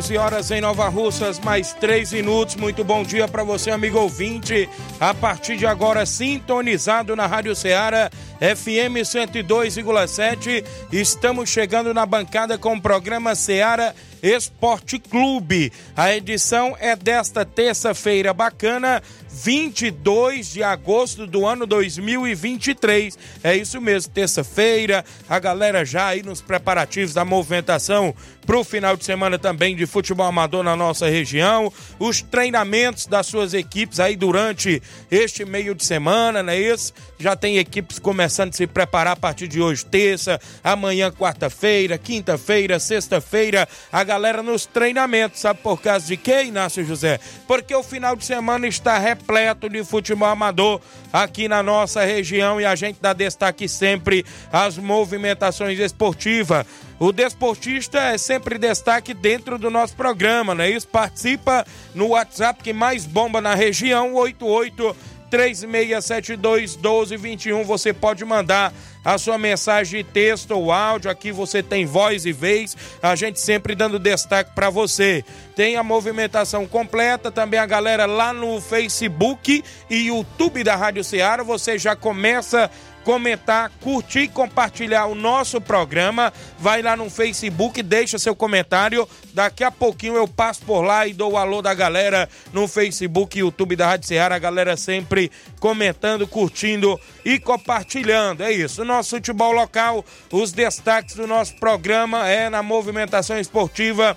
11 horas em Nova Russas, mais 3 minutos. Muito bom dia para você, amigo ouvinte. A partir de agora, sintonizado na Rádio Ceará, FM 102,7. Estamos chegando na bancada com o programa Ceará Esporte Clube. A edição é desta terça-feira bacana, 22 de agosto do ano 2023. É isso mesmo, terça-feira, a galera já aí nos preparativos da movimentação para o final de semana também de futebol amador na nossa região, os treinamentos das suas equipes aí durante este meio de semana, não é isso? Já tem equipes começando a se preparar a partir de hoje, terça, amanhã, quarta-feira, quinta-feira, sexta-feira, a galera nos treinamentos, sabe por causa de quê, Inácio José? Porque o final de semana está repleto de futebol amador aqui na nossa região e a gente dá destaque sempre às movimentações esportivas. O desportista é sempre destaque dentro do nosso programa, não é isso? Participa no WhatsApp que mais bomba na região, 88 3672 1221. Você pode mandar a sua mensagem texto ou áudio. Aqui você tem voz e vez. A gente sempre dando destaque para você. Tem a movimentação completa, também a galera lá no Facebook e YouTube da Rádio Ceará. Você já começa comentar, curtir e compartilhar o nosso programa. Vai lá no Facebook, deixa seu comentário. Daqui a pouquinho eu passo por lá e dou o alô da galera no Facebook e YouTube da Rádio Ceará. A galera sempre comentando, curtindo e compartilhando. É isso. Nosso futebol local, os destaques do nosso programa é na movimentação esportiva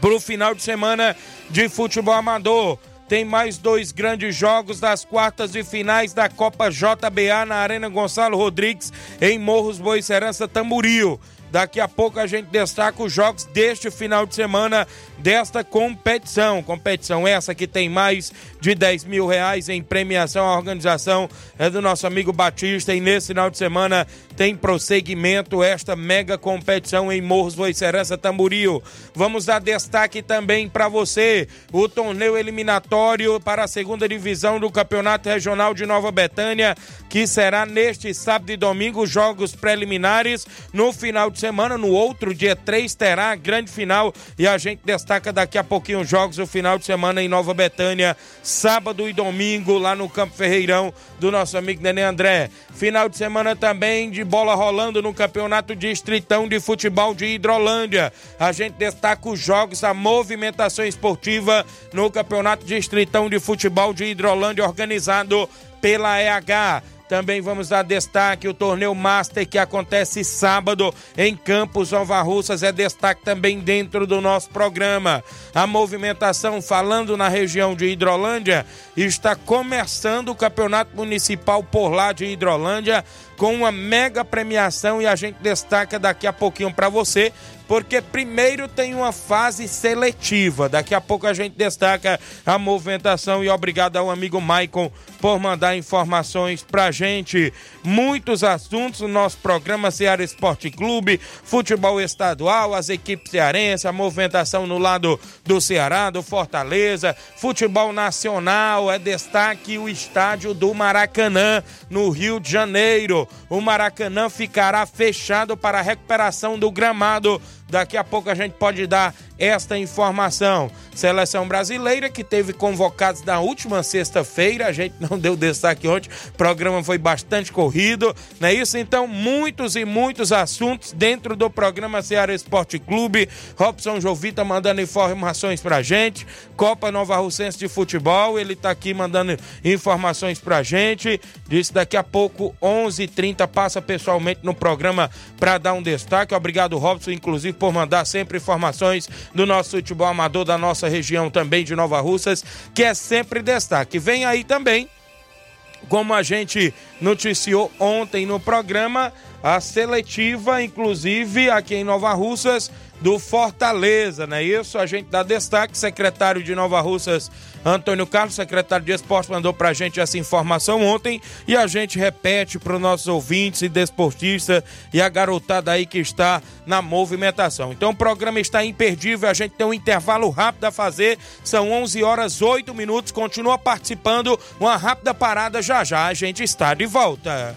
para o final de semana de futebol amador. Tem mais dois grandes jogos das quartas e finais da Copa JBA na Arena Gonçalo Rodrigues, em Morros Boicerança, Tamboril. Daqui a pouco a gente destaca os jogos deste final de semana desta competição. Competição essa que tem mais de 10 mil reais em premiação. A organização é do nosso amigo Batista e nesse final de semana tem prosseguimento esta mega competição em Morros Voicerança Tamboril. Vamos dar destaque também para você o torneio eliminatório para a segunda divisão do Campeonato Regional de Nova Betânia, que será neste sábado e domingo, jogos preliminares. No final de semana, no outro dia 3, terá a grande final e a gente destaca daqui a pouquinho os jogos do final de semana em Nova Betânia, sábado e domingo, lá no Campo Ferreirão do nosso amigo Nenê André. Final de semana também de bola rolando no Campeonato Distritão de Futebol de Hidrolândia. A gente destaca os jogos, a movimentação esportiva no Campeonato Distritão de Futebol de Hidrolândia, organizado pela EH. Também vamos dar destaque o torneio Master que acontece sábado em Campos Nova Russas é destaque também dentro do nosso programa. A movimentação falando na região de Hidrolândia está começando o Campeonato Municipal por lá de Hidrolândia com uma mega premiação e a gente destaca daqui a pouquinho para você, porque primeiro tem uma fase seletiva. Daqui a pouco a gente destaca a movimentação e obrigado ao amigo Maicon por mandar informações pra gente. Muitos assuntos no nosso programa Ceará Esporte Clube, futebol estadual, as equipes cearenses, a movimentação no lado do Ceará, do Fortaleza, futebol nacional, é destaque o estádio do Maracanã, no Rio de Janeiro. O Maracanã ficará fechado para a recuperação do gramado Daqui a pouco a gente pode dar esta informação. Seleção brasileira que teve convocados na última sexta-feira, a gente não deu destaque ontem, o programa foi bastante corrido, não é isso? Então, muitos e muitos assuntos dentro do programa Ceará Esporte Clube. Robson Jovita mandando informações pra gente. Copa Nova Russense de Futebol, ele tá aqui mandando informações pra gente. Disse daqui a pouco, 11:30 h 30 passa pessoalmente no programa para dar um destaque. Obrigado, Robson, inclusive, por mandar sempre informações do nosso futebol amador da nossa região também de Nova Russas, que é sempre destaque. Vem aí também, como a gente noticiou ontem no programa, a seletiva, inclusive aqui em Nova Russas, do Fortaleza, não é isso? A gente dá destaque, secretário de Nova Russas, Antônio Carlos, secretário de Esporte, mandou pra gente essa informação ontem e a gente repete para os nossos ouvintes e desportistas e a garotada aí que está na movimentação. Então o programa está imperdível, a gente tem um intervalo rápido a fazer, são 11 horas 8 minutos, continua participando, uma rápida parada já já, a gente está de volta.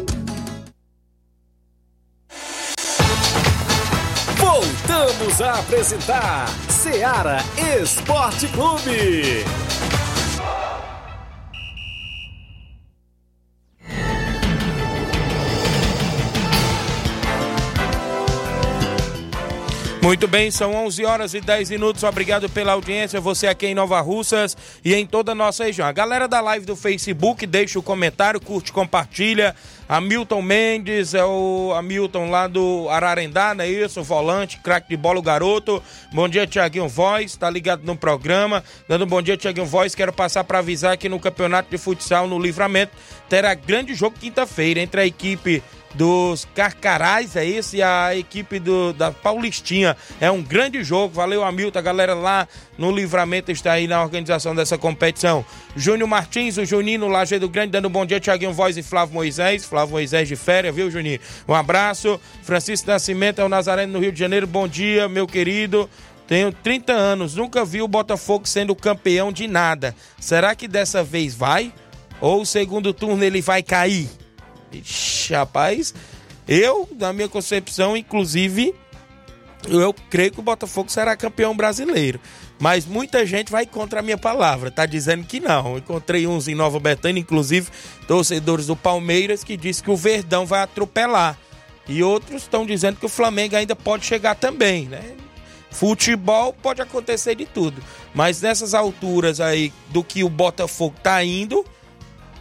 A apresentar Seara Esporte Clube. Muito bem, são 11 horas e 10 minutos. Obrigado pela audiência. Você aqui em Nova Russas e em toda a nossa região. A galera da live do Facebook, deixa o comentário, curte, compartilha. Hamilton Mendes, é o Hamilton lá do Ararendá, não é isso? Volante, craque de bola, o garoto. Bom dia, Tiaguinho Voz, tá ligado no programa. Dando um bom dia, Tiaguinho Voz. Quero passar para avisar que no Campeonato de Futsal no Livramento terá grande jogo quinta-feira entre a equipe dos Carcarás, é isso? E a equipe do, da Paulistinha. É um grande jogo. Valeu, Hamilton. A galera lá no Livramento está aí na organização dessa competição. Júnior Martins, o Juninho no Lajeado Grande, dando um bom dia. Tiaguinho Voz e Flávio Moisés. Flávio Moisés de férias, viu, Juninho? Um abraço. Francisco Nascimento é o Nazareno no Rio de Janeiro. Bom dia, meu querido. Tenho 30 anos, nunca vi o Botafogo sendo campeão de nada. Será que dessa vez vai? Ou o segundo turno ele vai cair? Ixi, rapaz, eu, na minha concepção, inclusive, eu creio que o Botafogo será campeão brasileiro. Mas muita gente vai contra a minha palavra, tá dizendo que não. Encontrei uns em Nova Betânia, inclusive torcedores do Palmeiras, que dizem que o Verdão vai atropelar. E outros estão dizendo que o Flamengo ainda pode chegar também, né? Futebol pode acontecer de tudo. Mas nessas alturas aí do que o Botafogo tá indo,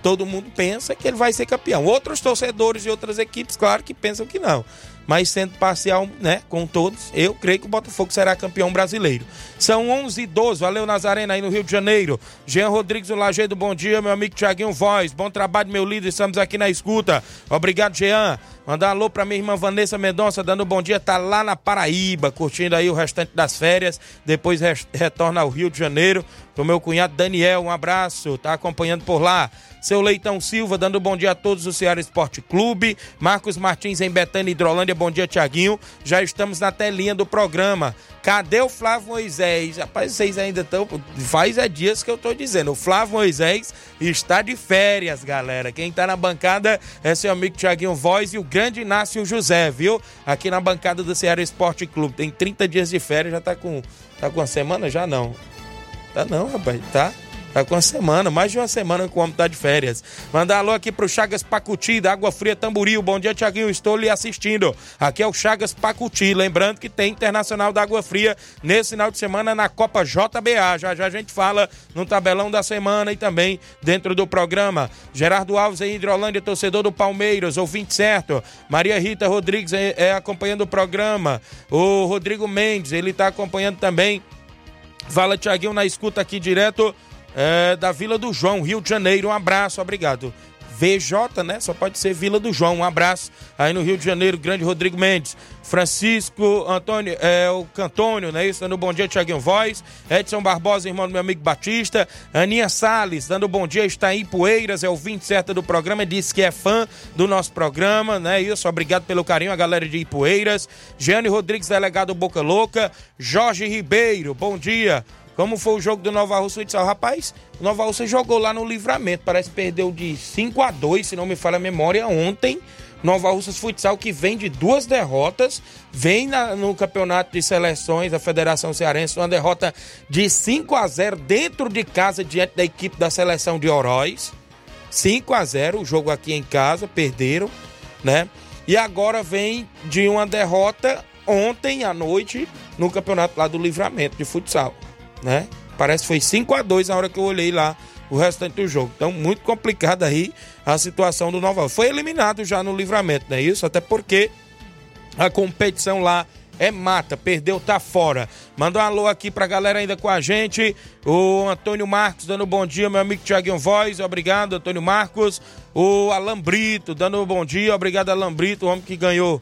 todo mundo pensa que ele vai ser campeão. Outros torcedores de outras equipes, claro que pensam que não. Mas sendo parcial, né, com todos, eu creio que o Botafogo será campeão brasileiro. São 11 e 12, valeu Nazarena aí no Rio de Janeiro. Jean Rodrigues do Lajeado, bom dia, meu amigo Tiaguinho Voz, bom trabalho, meu líder, estamos aqui na escuta. Obrigado, Jean. Mandar alô pra minha irmã Vanessa Mendonça, dando bom dia, tá lá na Paraíba, curtindo aí o restante das férias, depois retorna ao Rio de Janeiro. Pro meu cunhado Daniel, um abraço, tá acompanhando por lá. Seu Leitão Silva, dando bom dia a todos do Ceará Esporte Clube. Marcos Martins em Betânia, Hidrolândia, bom dia, Tiaguinho. Já estamos na telinha do programa. Cadê o Flávio Moisés? Rapaz, vocês ainda estão. Faz é dias que eu tô dizendo. O Flávio Moisés está de férias, galera. Quem tá na bancada é seu amigo Tiaguinho Voz e o grande Inácio José, viu? Aqui na bancada do Ceará Esporte Clube. Tem 30 dias de férias, já tá com. Tá com uma semana? Já não. Tá não, rapaz. Tá? Tá com uma semana, mais de uma semana que o homem tá de férias. Mandar alô aqui pro Chagas Pacuti, da Água Fria Tamboril. Bom dia, Tiaguinho. Estou lhe assistindo. Aqui é o Chagas Pacuti. Lembrando que tem Internacional da Água Fria nesse final de semana na Copa JBA. Já já a gente fala no tabelão da semana e também dentro do programa. Gerardo Alves em Hidrolândia, torcedor do Palmeiras, ouvinte certo. Maria Rita Rodrigues é, é acompanhando o programa. O Rodrigo Mendes, ele tá acompanhando também. Fala, Tiaguinho, na escuta aqui direto é, da Vila do João, Rio de Janeiro. Um abraço, obrigado. VJ, né? Só pode ser Vila do João. Um abraço aí no Rio de Janeiro, grande Rodrigo Mendes. Francisco Antônio, é, o Cantônio, né? Isso, dando bom dia, Tiaguinho Voz. Edson Barbosa, irmão do meu amigo Batista. Aninha Salles, dando bom dia, está em Poeiras, é o 20 certo do programa, disse que é fã do nosso programa, né? Isso, obrigado pelo carinho, a galera de Ipueiras. Jeane Rodrigues, delegado Boca Louca. Jorge Ribeiro, bom dia. Como foi o jogo do Nova Rússia Futsal? Rapaz, o Nova Rússia jogou lá no livramento. Parece que perdeu de 5 a 2 se não me falha a memória, ontem. Nova Russas Futsal, que vem de duas derrotas, vem na, no campeonato de seleções da Federação Cearense, uma derrota de 5 a 0 dentro de casa, diante da equipe da seleção de Oroz. 5 a 0 o jogo aqui em casa, perderam, né? E agora vem de uma derrota ontem à noite no campeonato lá do livramento de futsal né? Parece que foi 5 a 2 na hora que eu olhei lá o restante do jogo. Então, muito complicada aí a situação do Nova. Foi eliminado já no livramento, não é isso? Até porque a competição lá é mata, perdeu, tá fora. Manda um alô aqui pra galera ainda com a gente. O Antônio Marcos dando bom dia, meu amigo Tiaguinho Voz, obrigado, Antônio Marcos. O Alambrito dando bom dia, obrigado, Alambrito, o homem que ganhou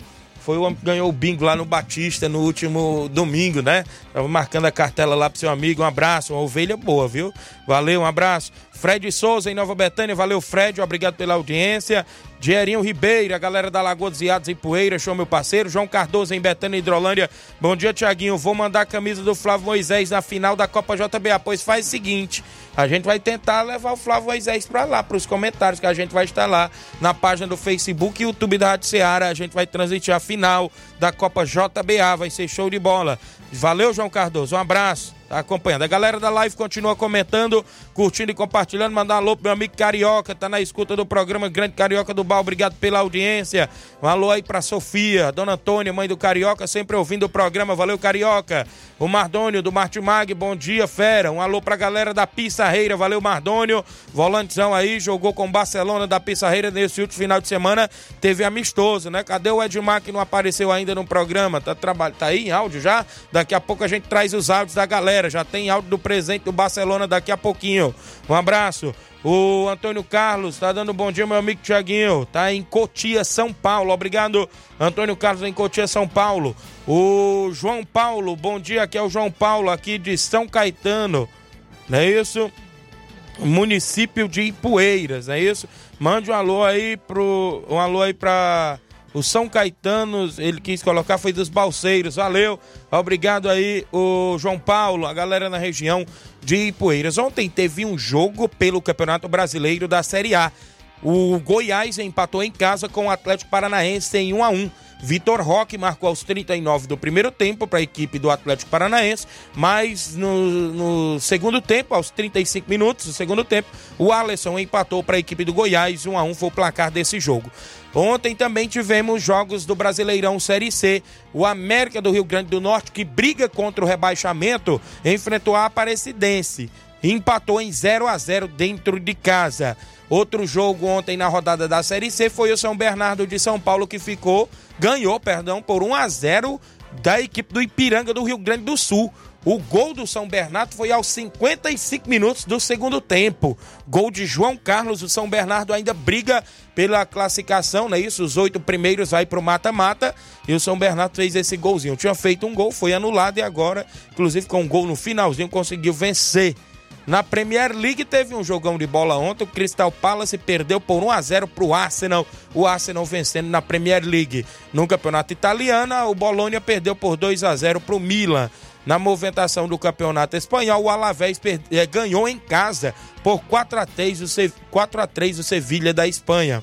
foi o homem que ganhou o bingo lá no Batista no último domingo, né? Tava marcando a cartela lá pro seu amigo. Um abraço, uma ovelha boa, viu? Valeu, um abraço. Fred Souza em Nova Betânia, valeu Fred, obrigado pela audiência. Dierinho Ribeiro, a galera da Lagoa dos Iados em Poeira, show meu parceiro. João Cardoso em Betânia, Hidrolândia. Bom dia, Tiaguinho. Vou mandar a camisa do Flávio Moisés na final da Copa JBA. Pois faz o seguinte: a gente vai tentar levar o Flávio Moisés para lá, para os comentários, que a gente vai estar lá na página do Facebook e YouTube da Rádio Seara. A gente vai transmitir a final da Copa JBA. Vai ser show de bola. Valeu, João Cardoso. Um abraço tá acompanhando. A galera da live continua comentando, curtindo e compartilhando. Mandar um alô pro meu amigo Carioca, tá na escuta do programa Grande Carioca do Bar. Obrigado pela audiência. Um alô aí pra Sofia, Dona Antônia, mãe do Carioca, sempre ouvindo o programa. Valeu, Carioca. O Mardônio do Martimag, bom dia, fera. Um alô pra galera da Pissarreira, valeu, Mardônio. Volantezão aí, jogou com Barcelona da Pissarreira nesse último final de semana. Teve amistoso, né? Cadê o Edmar que não apareceu ainda no programa? Tá, tá aí em áudio já? Daqui a pouco a gente traz os áudios da galera. Já tem áudio do presente do Barcelona daqui a pouquinho. Um abraço. O Antônio Carlos tá dando bom dia, meu amigo Tiaguinho. Tá em Cotia, São Paulo. Obrigado, Antônio Carlos, em Cotia, São Paulo. O João Paulo, bom dia. Aqui é o João Paulo, aqui de São Caetano. Não é isso? Município de Ipueiras, não é isso? Mande um alô aí pro. Um alô aí pra. O São Caetano, ele quis colocar, foi dos Balseiros. Valeu, obrigado aí, o João Paulo, a galera na região de Ipueiras. Ontem teve um jogo pelo Campeonato Brasileiro da Série A. O Goiás empatou em casa com o Atlético Paranaense em 1 a 1. Vitor Roque marcou aos 39 do primeiro tempo para a equipe do Atlético Paranaense, mas no, no, segundo tempo, aos 35 minutos do segundo tempo, o Alisson empatou para a equipe do Goiás, 1 a 1 foi o placar desse jogo. Ontem também tivemos jogos do Brasileirão Série C. O América do Rio Grande do Norte, que briga contra o rebaixamento, enfrentou a Aparecidense. Empatou em 0 a 0 dentro de casa. Outro jogo ontem na rodada da Série C foi o São Bernardo de São Paulo que ficou, ganhou, perdão, por 1 a 0 da equipe do Ipiranga do Rio Grande do Sul. O gol do São Bernardo foi aos 55 minutos do segundo tempo. Gol de João Carlos. O São Bernardo ainda briga pela classificação, não é isso? Os oito primeiros vai pro mata-mata. E o São Bernardo fez esse golzinho. Tinha feito um gol, foi anulado e agora, inclusive com um gol no finalzinho, conseguiu vencer. Na Premier League teve um jogão de bola ontem. O Crystal Palace perdeu por 1 a 0 para o Arsenal. O Arsenal vencendo na Premier League. No campeonato italiano, o Bologna perdeu por 2 a 0 para o Milan. Na movimentação do campeonato espanhol, o Alavés eh, ganhou em casa por 4 a 3 o, 4 a 3 o Sevilha da Espanha.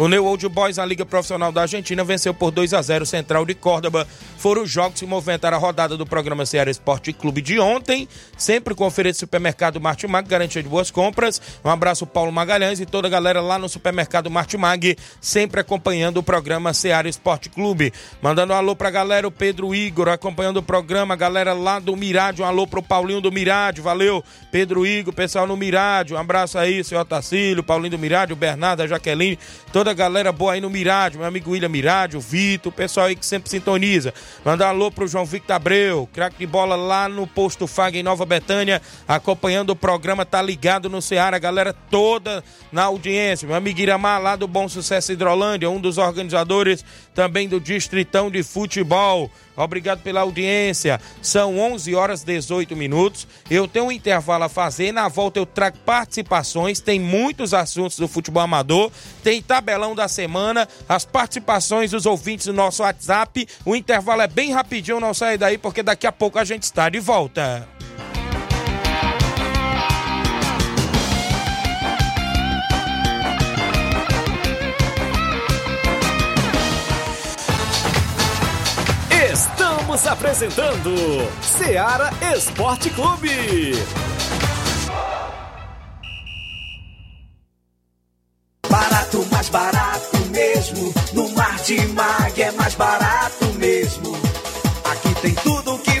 O New Old Boys na Liga Profissional da Argentina venceu por 2 a 0 o Central de Córdoba. Foram os jogos que movimentaram a rodada do programa Ceará Esporte Clube de ontem, sempre com oferta supermercado Martimag, garantia de boas compras. Um abraço Paulo Magalhães e toda a galera lá no supermercado Martimag, sempre acompanhando o programa Ceará Esporte Clube. Mandando um alô pra galera, o Pedro Igor acompanhando o programa, galera lá do Mirádio, um alô pro Paulinho do Mirádio, valeu, Pedro Igor, pessoal no Mirádio, um abraço aí, senhor Tacílio, Paulinho do Mirádio, Bernardo, a Jaqueline, toda a galera boa aí no Mirádio, meu amigo William Mirádio, o Vitor, o pessoal aí que sempre sintoniza. Mandar um alô pro João Victor Abreu, craque de bola lá no posto Fag em Nova Betânia, acompanhando o programa, tá ligado no Ceará, a galera toda na audiência. Meu amigo Iramar lá do Bom Sucesso Hidrolândia, um dos organizadores também do Distritão de Futebol. Obrigado pela audiência. São 11 horas 18 minutos. Eu tenho um intervalo a fazer. Na volta eu trago participações. Tem muitos assuntos do futebol amador. Tem tabelão da semana. As participações dos ouvintes do nosso WhatsApp. O intervalo é bem rapidinho. Não sai daí porque daqui a pouco a gente está de volta. Estamos apresentando Seara Esporte Clube. Barato, mais barato mesmo. No Martimag é mais barato mesmo. Aqui tem tudo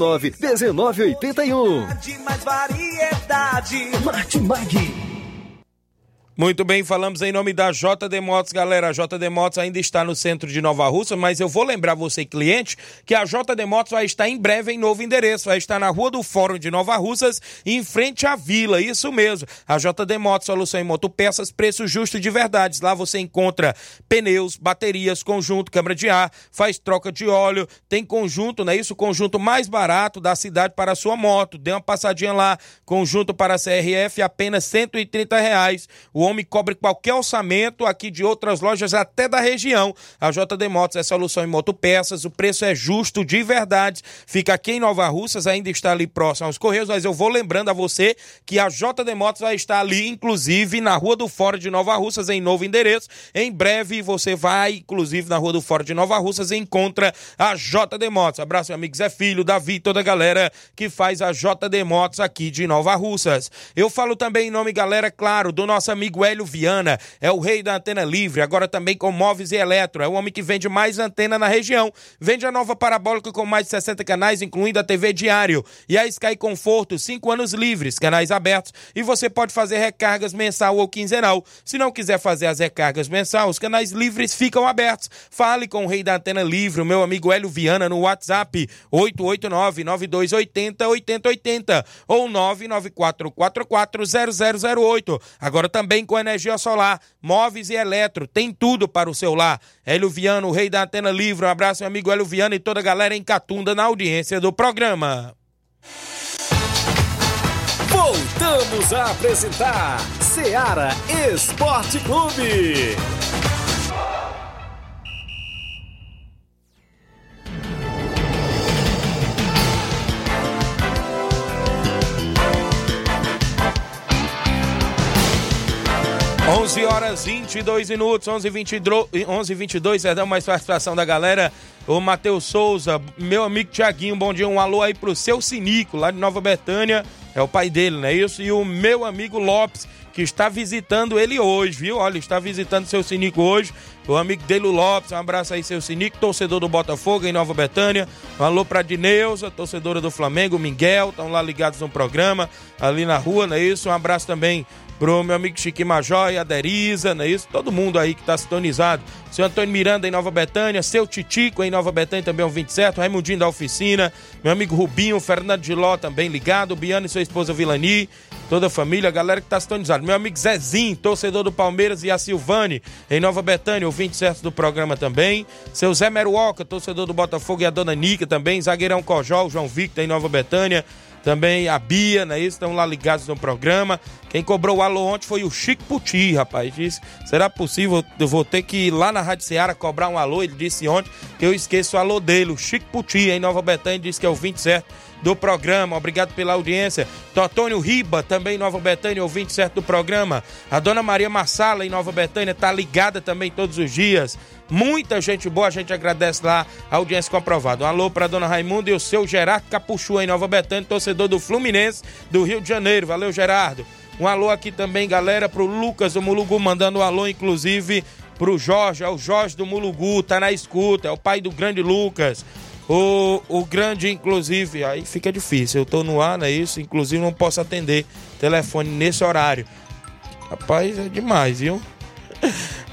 1981. De mais variedade. Martimag. Muito bem, falamos em nome da JD Motos, galera. A JD Motos ainda está no centro de Nova Russa, mas eu vou lembrar você, cliente, que a JD Motos vai estar em breve em novo endereço. Vai estar na Rua do Fórum de Nova Russas, em frente à Vila. Isso mesmo. A JD Motos, solução em motopeças, preço justo de verdade. Lá você encontra pneus, baterias, conjunto, câmara de ar, faz troca de óleo, tem conjunto, não é isso? Conjunto mais barato da cidade para a sua moto. Dê uma passadinha lá. Conjunto para a CRF, apenas 130 reais. O homem cobre qualquer orçamento aqui de outras lojas até da região. A JD Motos é solução em motopeças, o preço é justo de verdade. Fica aqui em Nova Russas, ainda está ali próximo aos Correios, mas eu vou lembrando a você que a JD Motos vai estar ali, inclusive, na Rua do Fora de Nova Russas, em novo endereço. Em breve você vai, inclusive, na Rua do Fora de Nova Russas e encontra a JD Motos. Abraço, meu amigo Zé Filho, Davi, toda a galera que faz a JD Motos aqui de Nova Russas. Eu falo também em nome, galera, claro, do nosso amigo Hélio Viana, é o rei da antena livre, agora também com móveis e eletro. É o homem que vende mais antena na região. Vende a nova parabólica com mais de 60 canais, incluindo a TV Diário. E a Sky Conforto, 5 anos livres, canais abertos. E você pode fazer recargas mensal ou quinzenal. Se não quiser fazer as recargas mensal, os canais livres ficam abertos. Fale com o rei da antena livre, o meu amigo Hélio Viana, no WhatsApp 889-9280-8080 ou 994440008. Agora também com energia solar, móveis e eletro, tem tudo para o seu lar. Hélio Viano, o rei da antena livre, um abraço meu amigo Hélio Viano e toda a galera em Catunda na audiência do programa. Voltamos a apresentar Seara Esporte Clube. 11 horas 22 minutos, 11 22, 11 22 perdão, mais participação da galera. O Matheus Souza, meu amigo Tiaguinho, bom dia. Um alô aí pro seu Sinico, lá de Nova Betânia. É o pai dele, não é isso? E o meu amigo Lopes, que está visitando ele hoje, viu? Olha, está visitando seu Sinico hoje. O amigo dele, Lopes, um abraço aí, seu Sinico, torcedor do Botafogo em Nova Betânia. Um alô pra Dineuza, torcedora do Flamengo, Miguel, estão lá ligados no programa, ali na rua, não é isso? Um abraço também pro meu amigo Chique Major e a Deriza, não é isso? Todo mundo aí que tá sintonizado. Seu Antônio Miranda em Nova Betânia, seu Titico em Nova Betânia também é um 27, Raimundinho da Oficina, meu amigo Rubinho, Fernando de Ló também ligado, Biano e sua esposa Vilani, toda a família, a galera que tá sintonizado. Meu amigo Zezinho, torcedor do Palmeiras e a Silvane em Nova Betânia, o 27 do programa também. Seu Zé Meruoca, torcedor do Botafogo e a dona Nica também, zagueirão Cojó, João Victor em Nova Betânia também a Bia, né? Estão lá ligados no programa. Quem cobrou o alô ontem foi o Chico Puti, rapaz. Disse: será possível? Eu vou ter que ir lá na Rádio Ceará cobrar um alô. Ele disse ontem que eu esqueço o alô dele. O Chico Puti, em Nova Betânia, disse que é o 27 do programa. Obrigado pela audiência. Totônio Riba, também Nova Betânia, ouvinte certo do programa. A dona Maria Massala, em Nova Betânia, tá ligada também todos os dias. Muita gente boa, a gente agradece lá a audiência comprovada. Um alô para dona Raimundo e o seu Gerardo Capuchu em Nova Betânia, torcedor do Fluminense do Rio de Janeiro. Valeu, Gerardo. Um alô aqui também, galera, pro Lucas do Mulugu, mandando um alô, inclusive, pro Jorge, é o Jorge do Mulugu, tá na escuta, é o pai do grande Lucas. O, o grande, inclusive, aí fica difícil. Eu tô no ar, não é isso? Inclusive, não posso atender telefone nesse horário. Rapaz, é demais, viu?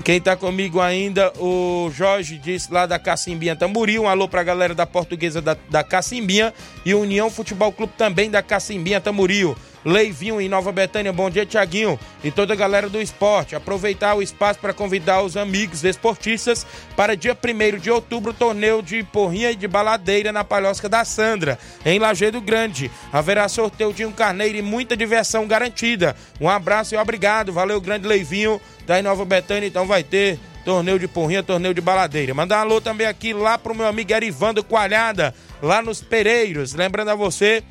Quem tá comigo ainda, o Jorge disse lá da Cacimbinha Tamboril. Um alô pra galera da portuguesa da, da Cacimbinha e União Futebol Clube também da Cacimbinha Tamboril. Leivinho em Nova Betânia, bom dia Tiaguinho e toda a galera do esporte. Aproveitar o espaço para convidar os amigos esportistas para dia 1 de outubro, torneio de porrinha e de baladeira na Palhosca da Sandra, em Lajeado Grande. Haverá sorteio de um carneiro e muita diversão garantida. Um abraço e obrigado. Valeu, grande Leivinho da Nova Betânia. Então vai ter torneio de porrinha, torneio de baladeira. Mandar um alô também aqui lá pro meu amigo Erivando Coalhada, lá nos Pereiros. Lembrando a você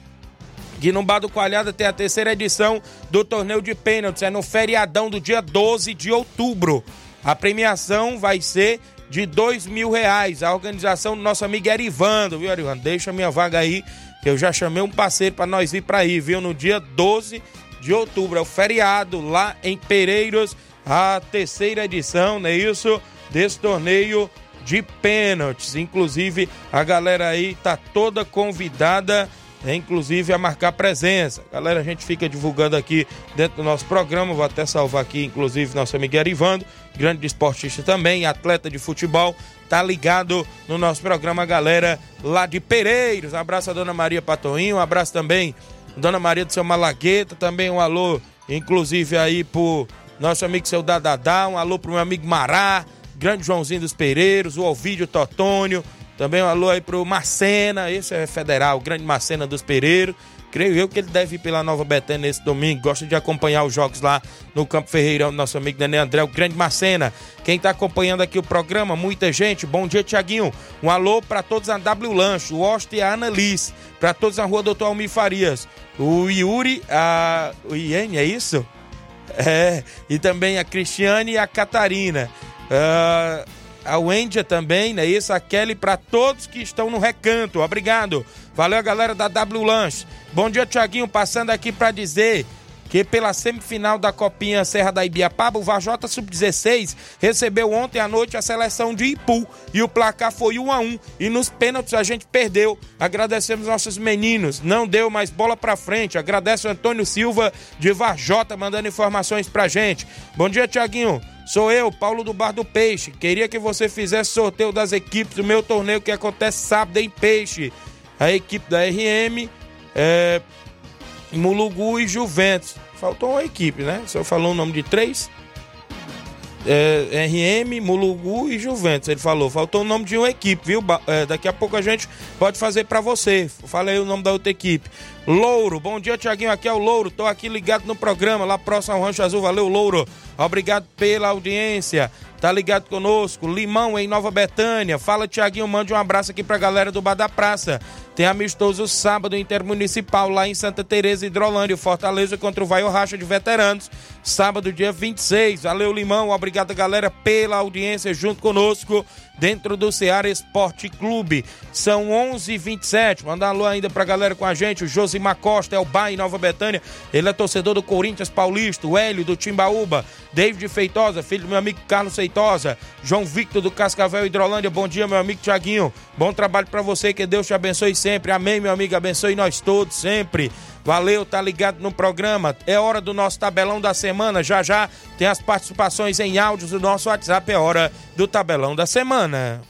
que no Bar do Coalhada tem a terceira edição do torneio de pênaltis. É no feriadão do dia 12 de outubro. A premiação vai ser de dois mil reais. A organização do nosso amigo Erivando, viu, Erivando? Deixa minha vaga aí, que eu já chamei um parceiro para nós ir para aí, viu? No dia 12 de outubro. É o feriado lá em Pereiros, a terceira edição, não é isso? Desse torneio de pênaltis. Inclusive, a galera aí tá toda convidada é, inclusive a marcar presença. Galera, a gente fica divulgando aqui dentro do nosso programa, vou até salvar aqui, inclusive, nosso amigo Erivando, grande esportista também, atleta de futebol, tá ligado no nosso programa, galera lá de Pereiros. Abraço a Dona Maria Patoinho, um abraço também Dona Maria do seu Malagueta, também um alô, inclusive aí pro nosso amigo seu Dadadá, um alô pro meu amigo Mará, grande Joãozinho dos Pereiros, o Ovídio Totônio, também um alô aí pro Marcena, esse é federal, grande Marcena dos Pereiros. Creio eu que ele deve ir pela Nova Betânia nesse domingo. Gosta de acompanhar os jogos lá no Campo Ferreirão, nosso amigo Daniel André, o grande Marcena. Quem está acompanhando aqui o programa, muita gente. Bom dia, Tiaguinho. Um alô para todos a W Lanche, o Oste e a Ana Liz. Para todos na rua Doutor Almir Farias. O Yuri, a... o Iene, é isso? É, e também a Cristiane e a Catarina. Uh, a Wendia também, né? Isso, a Kelly, para todos que estão no recanto. Obrigado. Valeu, galera da W Lanche. Bom dia, Tiaguinho. Passando aqui para dizer que pela semifinal da Copinha Serra da Ibiapaba, o Vajota Sub-16 recebeu ontem à noite a seleção de Ipu e o placar foi 1 a 1 e nos pênaltis a gente perdeu. Agradecemos nossos meninos, não deu mais bola para frente. Agradece o Antônio Silva de Vajota mandando informações pra gente. Bom dia, Tiaguinho. Sou eu, Paulo do Bar do Peixe. Queria que você fizesse sorteio das equipes do meu torneio que acontece sábado em Peixe. A equipe da RM, é, Mulugu e Juventus. Faltou uma equipe, né? Senhor falou o nome de três? É, RM, Mulugu e Juventus. Ele falou, faltou o nome de uma equipe, viu? É, daqui a pouco a gente pode fazer para você. Falei o nome da outra equipe. Louro, bom dia, Tiaguinho. Aqui é o Louro. Tô aqui ligado no programa, lá próximo ao Rancho Azul. Valeu, Louro. Obrigado pela audiência. Tá ligado conosco? Limão em Nova Betânia. Fala, Tiaguinho. Mande um abraço aqui pra galera do Bar da Praça. tem amistoso sábado intermunicipal lá em Santa Teresa, Hidrolândia, Fortaleza contra o Vai Racha de Veteranos, sábado dia 26. Valeu, Limão, obrigado galera pela audiência junto conosco dentro do Ceará Esporte Clube. São 11h27. Mandar alô ainda pra galera com a gente. O Josimar Costa é o Bai Nova Betânia. Ele é torcedor do Corinthians Paulista. O Hélio do Timbaúba. David Feitosa, filho do meu amigo Carlos Feitosa. João Victor do Cascavel Hidrolândia. Bom dia, meu amigo Tiaguinho. Bom trabalho para você. Que Deus te abençoe sempre. Amém, meu amigo. Abençoe nós todos sempre. Valeu, tá ligado no programa. É hora do nosso tabelão da semana. Já já tem as participações em áudios do nosso WhatsApp. É hora do tabelão da semana.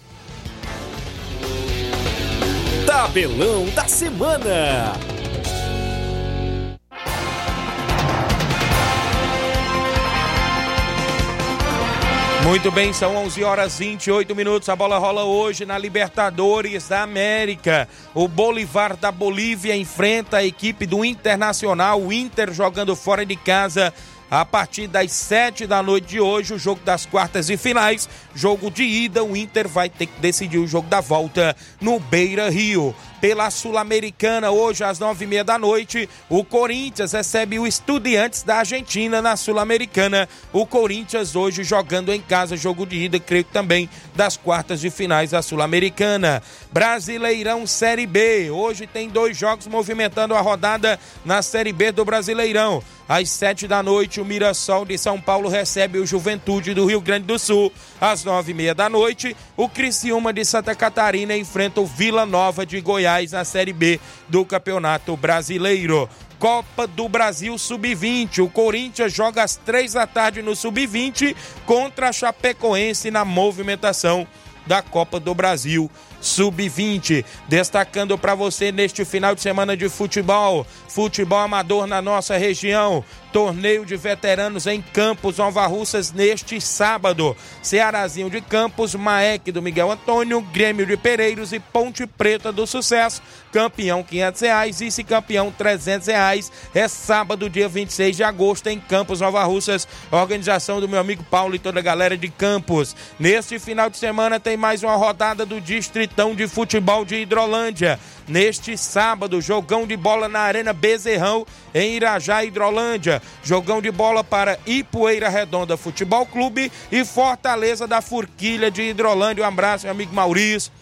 Tabelão da semana. Muito bem, são 11 horas 28 minutos. A bola rola hoje na Libertadores da América. O Bolivar da Bolívia enfrenta a equipe do Internacional. O Inter jogando fora de casa a partir das 7 da noite de hoje, o jogo das quartas e finais. Jogo de ida, o Inter vai ter que decidir o jogo da volta no Beira Rio pela Sul-Americana. Hoje, às nove e meia da noite, o Corinthians recebe o Estudiantes da Argentina na Sul-Americana. O Corinthians hoje jogando em casa, jogo de ida, creio que também das quartas de finais da Sul-Americana. Brasileirão Série B. Hoje tem dois jogos movimentando a rodada na Série B do Brasileirão. Às sete da noite, o Mirassol de São Paulo recebe o Juventude do Rio Grande do Sul. Às nove e meia da noite, o Criciúma de Santa Catarina enfrenta o Vila Nova de Goiás na Série B do Campeonato Brasileiro. Copa do Brasil Sub-20. O Corinthians joga às três da tarde no Sub-20 contra a Chapecoense na movimentação da Copa do Brasil Sub-20. Destacando para você neste final de semana de futebol, futebol amador na nossa região. Torneio de veteranos em Campos, Nova Russas, neste sábado. Cearazinho de Campos, Maek do Miguel Antônio, Grêmio de Pereiros e Ponte Preta do Sucesso. Campeão 500 reais, vice-campeão 300 reais. É sábado, dia 26 de agosto, em Campos, Nova Russas. Organização do meu amigo Paulo e toda a galera de Campos. Neste final de semana tem mais uma rodada do Distritão de Futebol de Hidrolândia neste sábado. Jogão de bola na Arena Bezerrão, em Irajá, Hidrolândia. Jogão de bola para Ipueira Redonda Futebol Clube e Fortaleza da Forquilha de Hidrolândia. Um abraço, meu amigo Maurício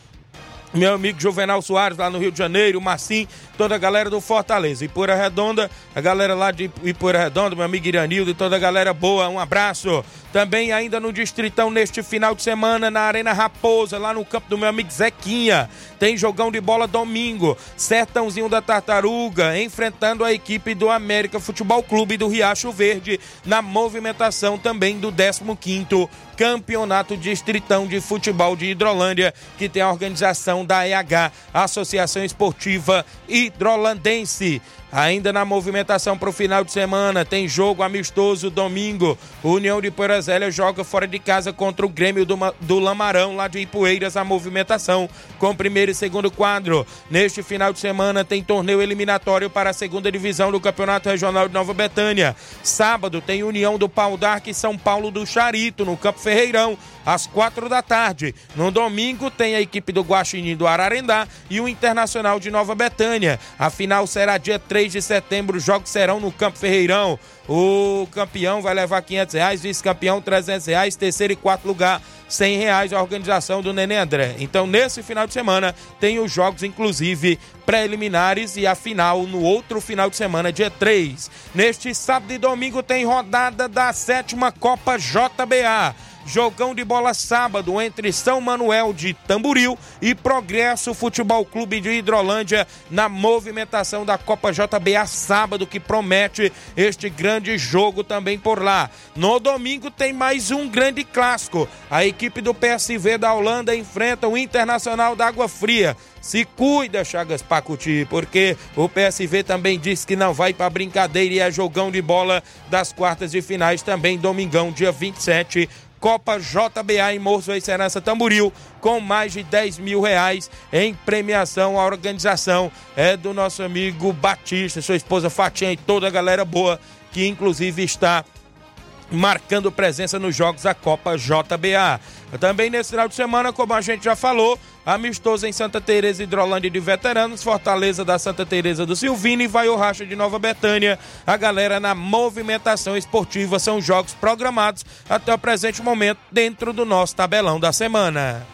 meu amigo Juvenal Soares lá no Rio de Janeiro, o Marcinho, toda a galera do Fortaleza. Ipoeira Redonda, a galera lá de Ipoeira Redonda, meu amigo Iranildo e toda a galera boa, um abraço. Também ainda no Distritão neste final de semana na Arena Raposa, lá no campo do meu amigo Zequinha. Tem jogão de bola domingo. Sertãozinho da Tartaruga enfrentando a equipe do América Futebol Clube do Riacho Verde na movimentação também do 15º Campeonato Distritão de Futebol de Hidrolândia, que tem a organização da EH, Associação Esportiva Hidrolandense. Ainda na movimentação para o final de semana, tem jogo amistoso domingo. União de Porazélia joga fora de casa contra o Grêmio do, do Lamarão, lá de Ipueiras, a movimentação com primeiro e segundo quadro. Neste final de semana tem torneio eliminatório para a segunda divisão do Campeonato Regional de Nova Betânia. Sábado tem União do Pau d'Arc e São Paulo do Charito, no Campo Ferreirão, às quatro da tarde. No domingo tem a equipe do Guaxinim do Ararendá e o Internacional de Nova Betânia. A final será dia 3 3 de setembro, os jogos serão no Campo Ferreirão. O campeão vai levar 500 reais, vice-campeão 300 reais, terceiro e quarto lugar 100 reais a organização do Nenê André. Então, nesse final de semana, tem os jogos, inclusive, preliminares e a final no outro final de semana, dia 3. Neste sábado e domingo tem rodada da sétima Copa JBA. Jogão de bola sábado entre São Manuel de Tamburil e Progresso Futebol Clube de Hidrolândia na movimentação da Copa JBA sábado que promete este grande jogo também por lá. No domingo tem mais um grande clássico. A equipe do PSV da Holanda enfrenta o Internacional da Água Fria. Se cuida, Chagas Pacuti, porque o PSV também disse que não vai para brincadeira e é jogão de bola das quartas de finais também domingão, dia 27 Copa JBA em Morro Serança Tamburil, com mais de 10 mil reais em premiação. A organização é do nosso amigo Batista, sua esposa Fatinha e toda a galera boa que inclusive está marcando presença nos jogos da Copa JBA. Também nesse final de semana, como a gente já falou, amistoso em Santa Teresa Hidrolândia de Veteranos, Fortaleza da Santa Teresa do Silvino e vai Racha de Nova Betânia. A galera na movimentação esportiva são jogos programados até o presente momento dentro do nosso tabelão da semana.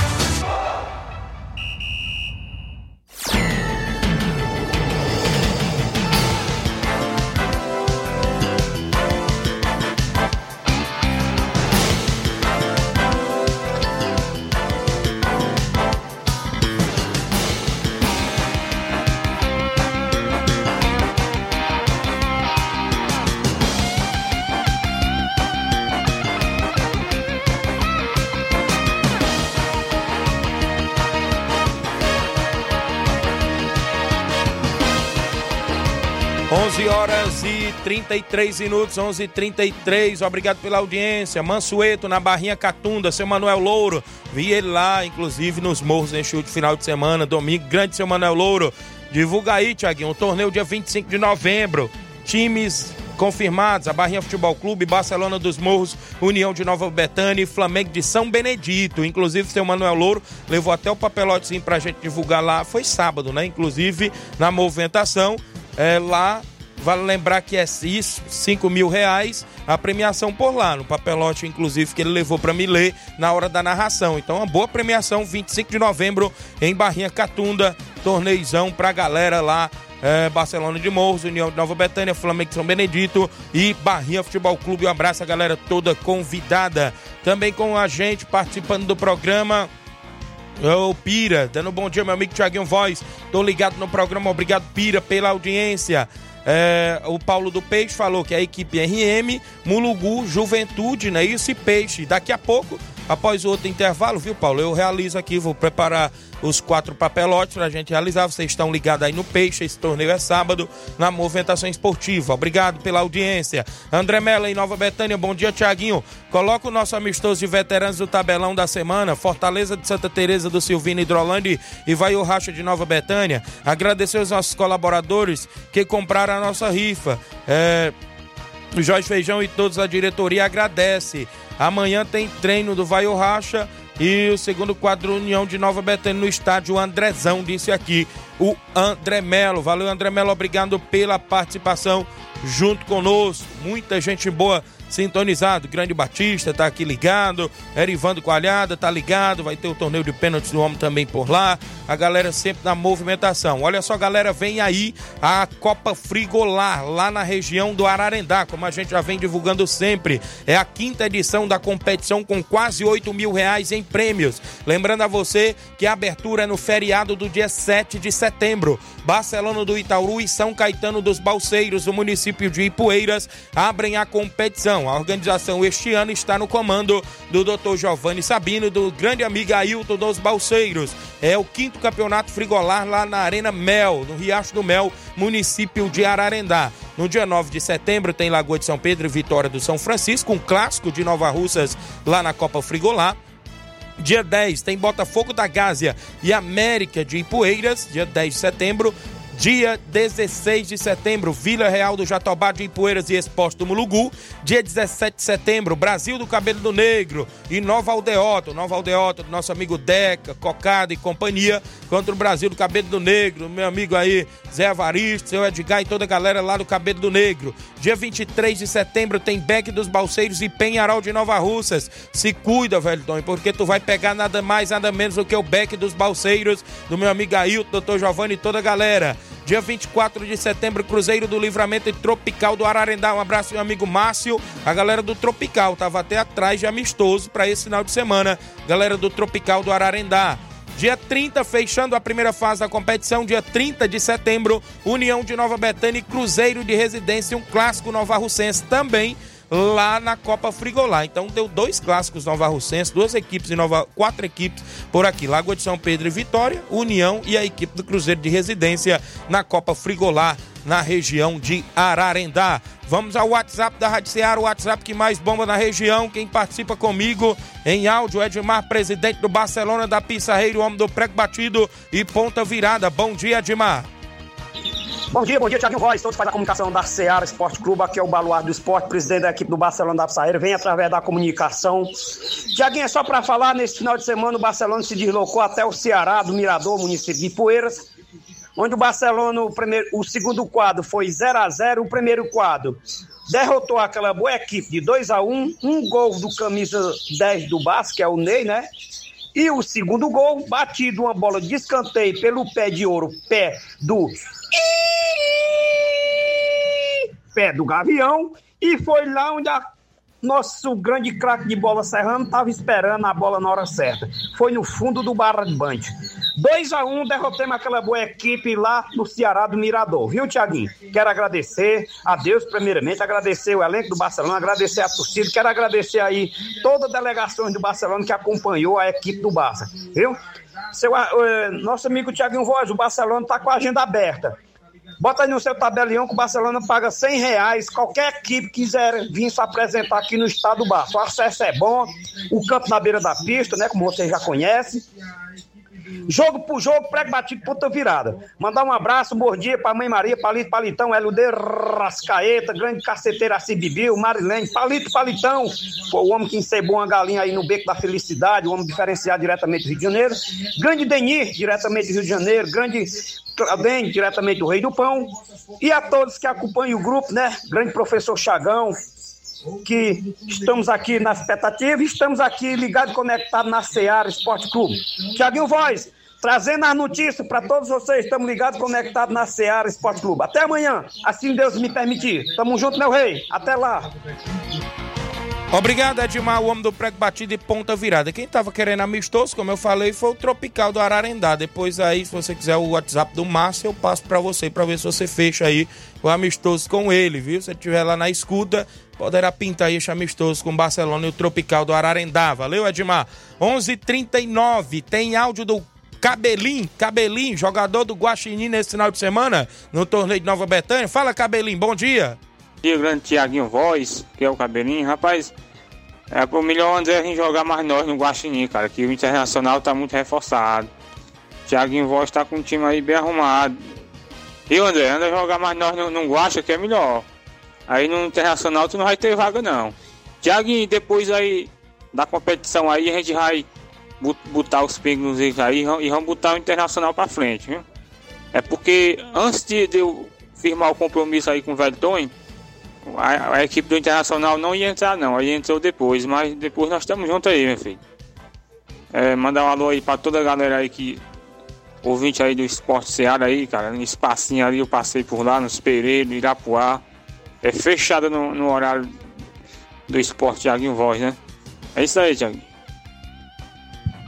43 minutos, 11:33. h 33 Obrigado pela audiência. Mansueto, na Barrinha Catunda, seu Manuel Louro. Vi ele lá, inclusive, nos morros em chute final de semana, domingo. Grande seu Manuel Louro. Divulga aí, Tiaguinho, o um torneio dia 25 de novembro. Times confirmados: a Barrinha Futebol Clube, Barcelona dos Morros, União de Nova Betânia e Flamengo de São Benedito. Inclusive, seu Manuel Louro levou até o papelotezinho pra gente divulgar lá. Foi sábado, né? Inclusive, na movimentação, é, lá Vale lembrar que é isso, 5 mil reais a premiação por lá, no papelote, inclusive, que ele levou para ler na hora da narração. Então, uma boa premiação, 25 de novembro, em Barrinha Catunda, torneizão pra galera lá. É, Barcelona de Morros, União de Nova Betânia, Flamengo de São Benedito e Barrinha Futebol Clube. Um abraço a galera toda convidada. Também com a gente participando do programa. Ô Pira, dando um bom dia, meu amigo Tiaguinho Voz. Tô ligado no programa, obrigado Pira pela audiência. É, o Paulo do Peixe falou que a equipe RM, Mulugu, Juventude, né? Isso e Peixe. Daqui a pouco, após o outro intervalo, viu, Paulo? Eu realizo aqui, vou preparar os quatro papelotes para a gente realizar. Vocês estão ligados aí no Peixe, esse torneio é sábado, na movimentação esportiva. Obrigado pela audiência. André Mello em Nova Betânia, bom dia, Tiaguinho. Coloca o nosso amistoso de veteranos do tabelão da semana, Fortaleza de Santa Teresa do Silvino Hidrolândia e vai o Racha de Nova Betânia. Agradecer os nossos colaboradores que compraram a nossa rifa. É... Jorge Feijão e todos a diretoria agradece. Amanhã tem treino do Vai o Racha e o segundo quadro União de Nova Betânia no estádio Andrezão, disse aqui o André Melo. Valeu, André Melo, obrigado pela participação junto conosco. Muita gente boa sintonizado. Grande Batista tá aqui ligado. Erivando Coalhada tá ligado. Vai ter o torneio de pênaltis do homem também por lá. A galera sempre na movimentação. Olha só, galera, vem aí a Copa Frigolar, lá na região do Ararendá, como a gente já vem divulgando sempre. É a quinta edição da competição com quase 8 mil reais em prêmios. Lembrando a você que a abertura é no feriado do dia 7 de setembro. Barcelona do Itaúru e São Caetano dos Balseiros, o município de Ipueiras, abrem a competição. A organização este ano está no comando do Dr. Giovanni Sabino, do grande amigo Ailton dos Balseiros. É o quinto campeonato frigolar lá na Arena Mel, no Riacho do Mel, município de Ararendá. No dia 9 de setembro tem Lagoa de São Pedro e Vitória do São Francisco, um clássico de Nova Russas lá na Copa Frigolar. Dia 10 tem Botafogo da Gásia e América de Ipueiras, dia 10 de setembro. Dia 16 de setembro, Vila Real do Jatobá de Ipueiras e Exposto do Mulugu. Dia 17 de setembro, Brasil do Cabelo do Negro e Nova Aldeota. Nova Aldeota do nosso amigo Deca, Cocada e companhia contra o Brasil do Cabelo do Negro. Meu amigo aí, Zé Avaristo, seu Edgar e toda a galera lá do Cabelo do Negro. Dia 23 de setembro tem Beck dos Balseiros e Penharol de Nova Russas. Se cuida, velho Tom, porque tu vai pegar nada mais, nada menos do que o Beck dos Balseiros, do meu amigo Ailton, doutor Giovanni e toda a galera. Dia 24 de setembro, Cruzeiro do Livramento e Tropical do Ararendá. Um abraço, meu amigo Márcio. A galera do Tropical tava até atrás de amistoso para esse final de semana. Galera do Tropical do Ararendá. Dia 30, fechando a primeira fase da competição, dia 30 de setembro, União de Nova Betânia e Cruzeiro de Residência, um clássico nova russense também lá na Copa Frigolá. Então deu dois clássicos Nova Russense, duas equipes e Nova, quatro equipes por aqui. Lagoa de São Pedro e Vitória, União e a equipe do Cruzeiro de Residência na Copa Frigolá na região de Ararendá. Vamos ao WhatsApp da Rádio Ceará, o WhatsApp que mais bomba na região. Quem participa comigo em áudio, Edmar, presidente do Barcelona da Pissarreira, o homem do prego batido e ponta virada. Bom dia, Edmar. Bom dia, bom dia, Thiago Voz, todos faz a comunicação da Ceará Esporte Clube, aqui é o Baluar do Esporte, presidente da equipe do Barcelona da Pissarreira, vem através da comunicação. Tiaguinho, é só para falar, nesse final de semana o Barcelona se deslocou até o Ceará, do Mirador, município de Poeiras, onde o Barcelona, o, primeiro, o segundo quadro foi 0 a 0 o primeiro quadro derrotou aquela boa equipe de 2 a 1 um gol do camisa 10 do Basco, que é o Ney, né? E o segundo gol, batido uma bola de escanteio pelo pé de ouro, pé do pé do Gavião, e foi lá onde a nosso grande craque de bola Serrano estava esperando a bola na hora certa. Foi no fundo do barra de bande. 2 a 1 um, derrotamos aquela boa equipe lá no Ceará do Mirador, viu, Tiaguinho? Quero agradecer a Deus, primeiramente, agradecer o elenco do Barcelona, agradecer a torcida, quero agradecer aí toda a delegação do Barcelona que acompanhou a equipe do Barça, viu? Seu, uh, nosso amigo Tiaguinho Voz, o Barcelona está com a agenda aberta. Bota aí no seu tabelião que o Barcelona paga 100 reais. Qualquer equipe quiser vir se apresentar aqui no estado do Barça. O acesso é bom, o campo na beira da pista, né? Como você já conhece. Jogo por jogo, prego batido, puta virada. Mandar um abraço, um bom dia pra Mãe Maria, Palito Palitão, LD Rascaeta, grande caceteira assim, Marilene, Palito Palitão, foi o homem que encebou uma galinha aí no Beco da Felicidade, o homem diferenciado diretamente do Rio de Janeiro. Grande Denir, diretamente do Rio de Janeiro. Grande Claudem, diretamente do Rei do Pão. E a todos que acompanham o grupo, né? Grande professor Chagão, que estamos aqui na expectativa estamos aqui ligados e conectados na Seara Esporte Clube. Tiaguinho Voz, trazendo as notícias para todos vocês. Estamos ligados conectados na Seara Esporte Clube. Até amanhã, assim Deus me permitir. Tamo junto, meu rei. Até lá. Obrigado, Edmar, o homem do prego batido e ponta virada. Quem tava querendo amistoso, como eu falei, foi o Tropical do Ararendá. Depois aí, se você quiser o WhatsApp do Márcio, eu passo para você, para ver se você fecha aí o amistoso com ele, viu? Se você estiver lá na escuta, poderá pintar aí esse amistoso com o Barcelona e o Tropical do Ararendá. Valeu, Edmar? 11:39 h 39 tem áudio do Cabelinho, Cabelinho, jogador do Guaxinim nesse final de semana, no torneio de Nova Betânia. Fala, Cabelinho, bom dia dia, grande Tiaguinho Voz, que é o cabelinho. Rapaz, é pro melhor André a gente jogar mais nós no Guaxinim, cara, que o Internacional tá muito reforçado. Tiaguinho Voz tá com um time aí bem arrumado. E o André, anda jogar mais nós no, no Guaxa, que é melhor. Aí no Internacional tu não vai ter vaga não. Tiaguinho, depois aí da competição aí a gente vai botar os pingos aí e vamos botar o Internacional pra frente, viu? É porque antes de, de eu firmar o compromisso aí com o Velho Tonho, a, a, equipe do Internacional não ia entrar não, aí entrou depois, mas depois nós estamos juntos aí, meu filho. É, mandar um alô aí pra toda a galera aí que. Ouvinte aí do Esporte Seara aí, cara. No espacinho ali eu passei por lá, nos Pereiros, Irapuá. É fechado no, no horário do Esporte Thiaguinho Voz, né? É isso aí, Thiago.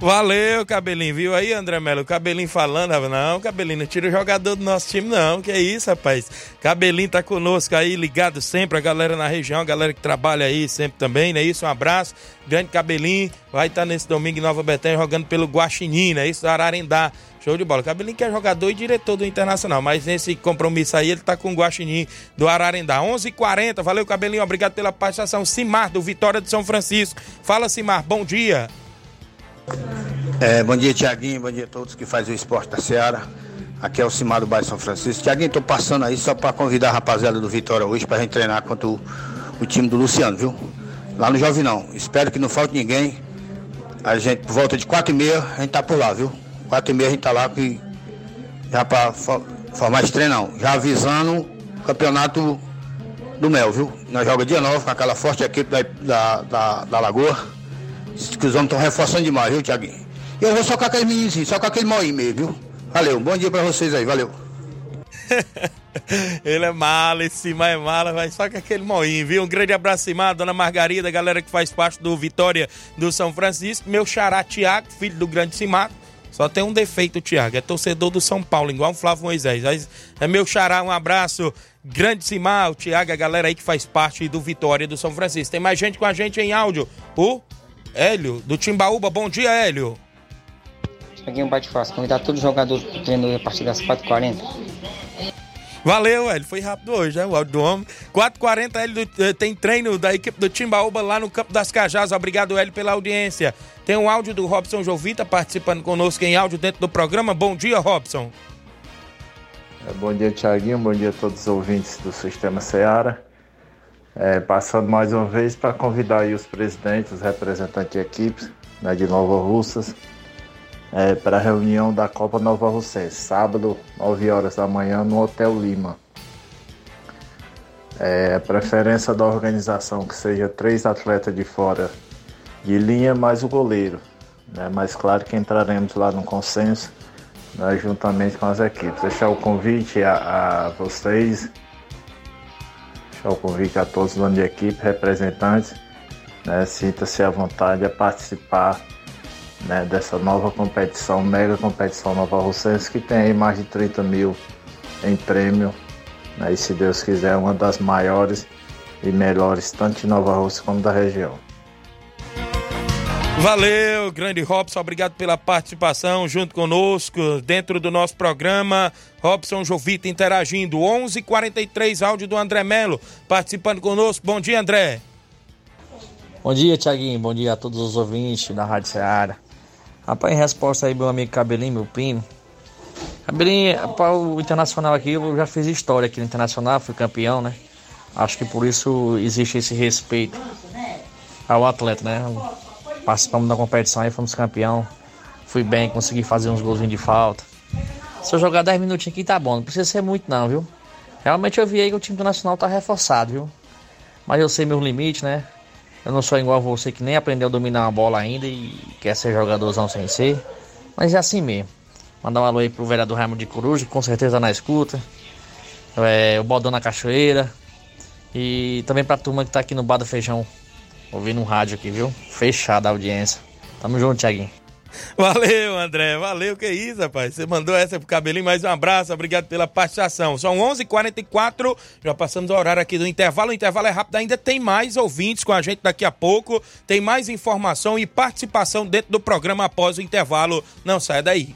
Valeu, Cabelinho. Viu aí, André Melo? Cabelinho falando. Não, Cabelinho, não tira o jogador do nosso time, não. Que é isso, rapaz. Cabelinho tá conosco aí, ligado sempre. A galera na região, a galera que trabalha aí sempre também, né? Isso, um abraço. Grande Cabelinho. Vai estar tá nesse domingo em Nova Betânia jogando pelo Guaxinim, né? Isso, Ararendá. Show de bola. Cabelinho que é jogador e diretor do Internacional, mas nesse compromisso aí ele tá com o Guaxinim do Ararendá. 11:40. h 40 Valeu, Cabelinho. Obrigado pela participação. Simar, do Vitória de São Francisco. Fala, Simar. Bom dia. É, bom dia, Tiaguinho. Bom dia a todos que fazem o esporte da Seara. Aqui é o Cimar do Bairro São Francisco. Tiaguinho, tô passando aí só para convidar a rapaziada do Vitória hoje para gente treinar contra o, o, time do Luciano, viu? Lá no Jovinão. Espero que não falte ninguém. A gente, por volta de 4 e meia, a gente tá por lá, viu? 4 e meia a gente tá lá que, já para formar esse treinão. Já avisando o campeonato do Mel, viu? Nós joga dia 9 com aquela forte equipe da, da, da, da Lagoa. Que os homens estão reforçando demais, viu, Tiaguinho? Eu vou só com aquele meninozinho, só com aquele moinho mesmo, viu? Valeu, bom dia pra vocês aí, valeu. Ele é mala, esse Simar é mala, mas só com aquele moinho, viu? Um grande abraço, Simar, dona Margarida, galera que faz parte do Vitória do São Francisco. Meu xará Tiago, filho do grande Simar. Só tem um defeito, Tiago, é torcedor do São Paulo, igual o Flávio Moisés. É meu xará, um abraço Grande Simar, o Thiago, a galera aí que faz parte do Vitória do São Francisco. Tem mais gente com a gente em áudio. O Hélio, do Timbaúba. Bom dia, Hélio. Cheguei um bate fácil, convidar todos os jogadores pro treino a partir das 4h40. Valeu, Hélio. Foi rápido hoje, né? O áudio do homem. 4h40, Hélio eh, tem treino da equipe do Timbaúba lá no Campo das Cajás. Obrigado, Hélio, pela audiência. Tem um áudio do Robson Jovita participando conosco em áudio dentro do programa. Bom dia, Robson. É, bom dia, Tiaguinho. Bom dia a todos os ouvintes do Sistema Seara. É, passando mais uma vez para convidar os presidentes, os representantes de equipes né, de Nova Russas é, para a reunião da Copa Nova Russense, sábado, 9 horas da manhã, no Hotel Lima. É, preferência da organização que seja três atletas de fora de linha mais o goleiro. Né? Mas claro que entraremos lá no consenso né, juntamente com as equipes. Deixar o convite a, a vocês, deixar o convite a todos os donos de equipe, representantes, né, sinta-se à vontade a participar né, dessa nova competição, mega competição Nova Russense, que tem aí mais de 30 mil em prêmio. Né, e se Deus quiser, uma das maiores e melhores, tanto de Nova Rússia como da região. Valeu, grande Robson, obrigado pela participação junto conosco dentro do nosso programa. Robson Jovita interagindo, 11:43 áudio do André Melo participando conosco. Bom dia, André. Bom dia, Tiaguinho. Bom dia a todos os ouvintes da Rádio Ceará. Rapaz, em resposta aí, meu amigo Cabelinho, meu primo. Cabelinho, para o Internacional aqui, eu já fiz história aqui no Internacional, fui campeão, né? Acho que por isso existe esse respeito ao atleta, né? Participamos da competição aí, fomos campeão. Fui bem, consegui fazer uns golzinhos de falta. Se eu jogar 10 minutinhos aqui tá bom, não precisa ser muito não, viu? Realmente eu vi aí que o time do Nacional tá reforçado, viu? Mas eu sei meus limites, né? Eu não sou igual a você que nem aprendeu a dominar uma bola ainda e quer ser jogadorzão sem ser. Mas é assim mesmo. Mandar um alô aí pro vereador Raimundo de Coruja, que com certeza tá na escuta. É, o Bodão na Cachoeira. E também pra turma que tá aqui no Bar do Feijão ouvindo um rádio aqui, viu? Fechada a audiência. Tamo junto, Thiaguinho. Valeu, André. Valeu, que isso, rapaz. Você mandou essa pro cabelinho. Mais um abraço. Obrigado pela participação. São 11:44 h 44 Já passamos o horário aqui do intervalo. O intervalo é rápido. Ainda tem mais ouvintes com a gente daqui a pouco. Tem mais informação e participação dentro do programa após o intervalo. Não saia daí.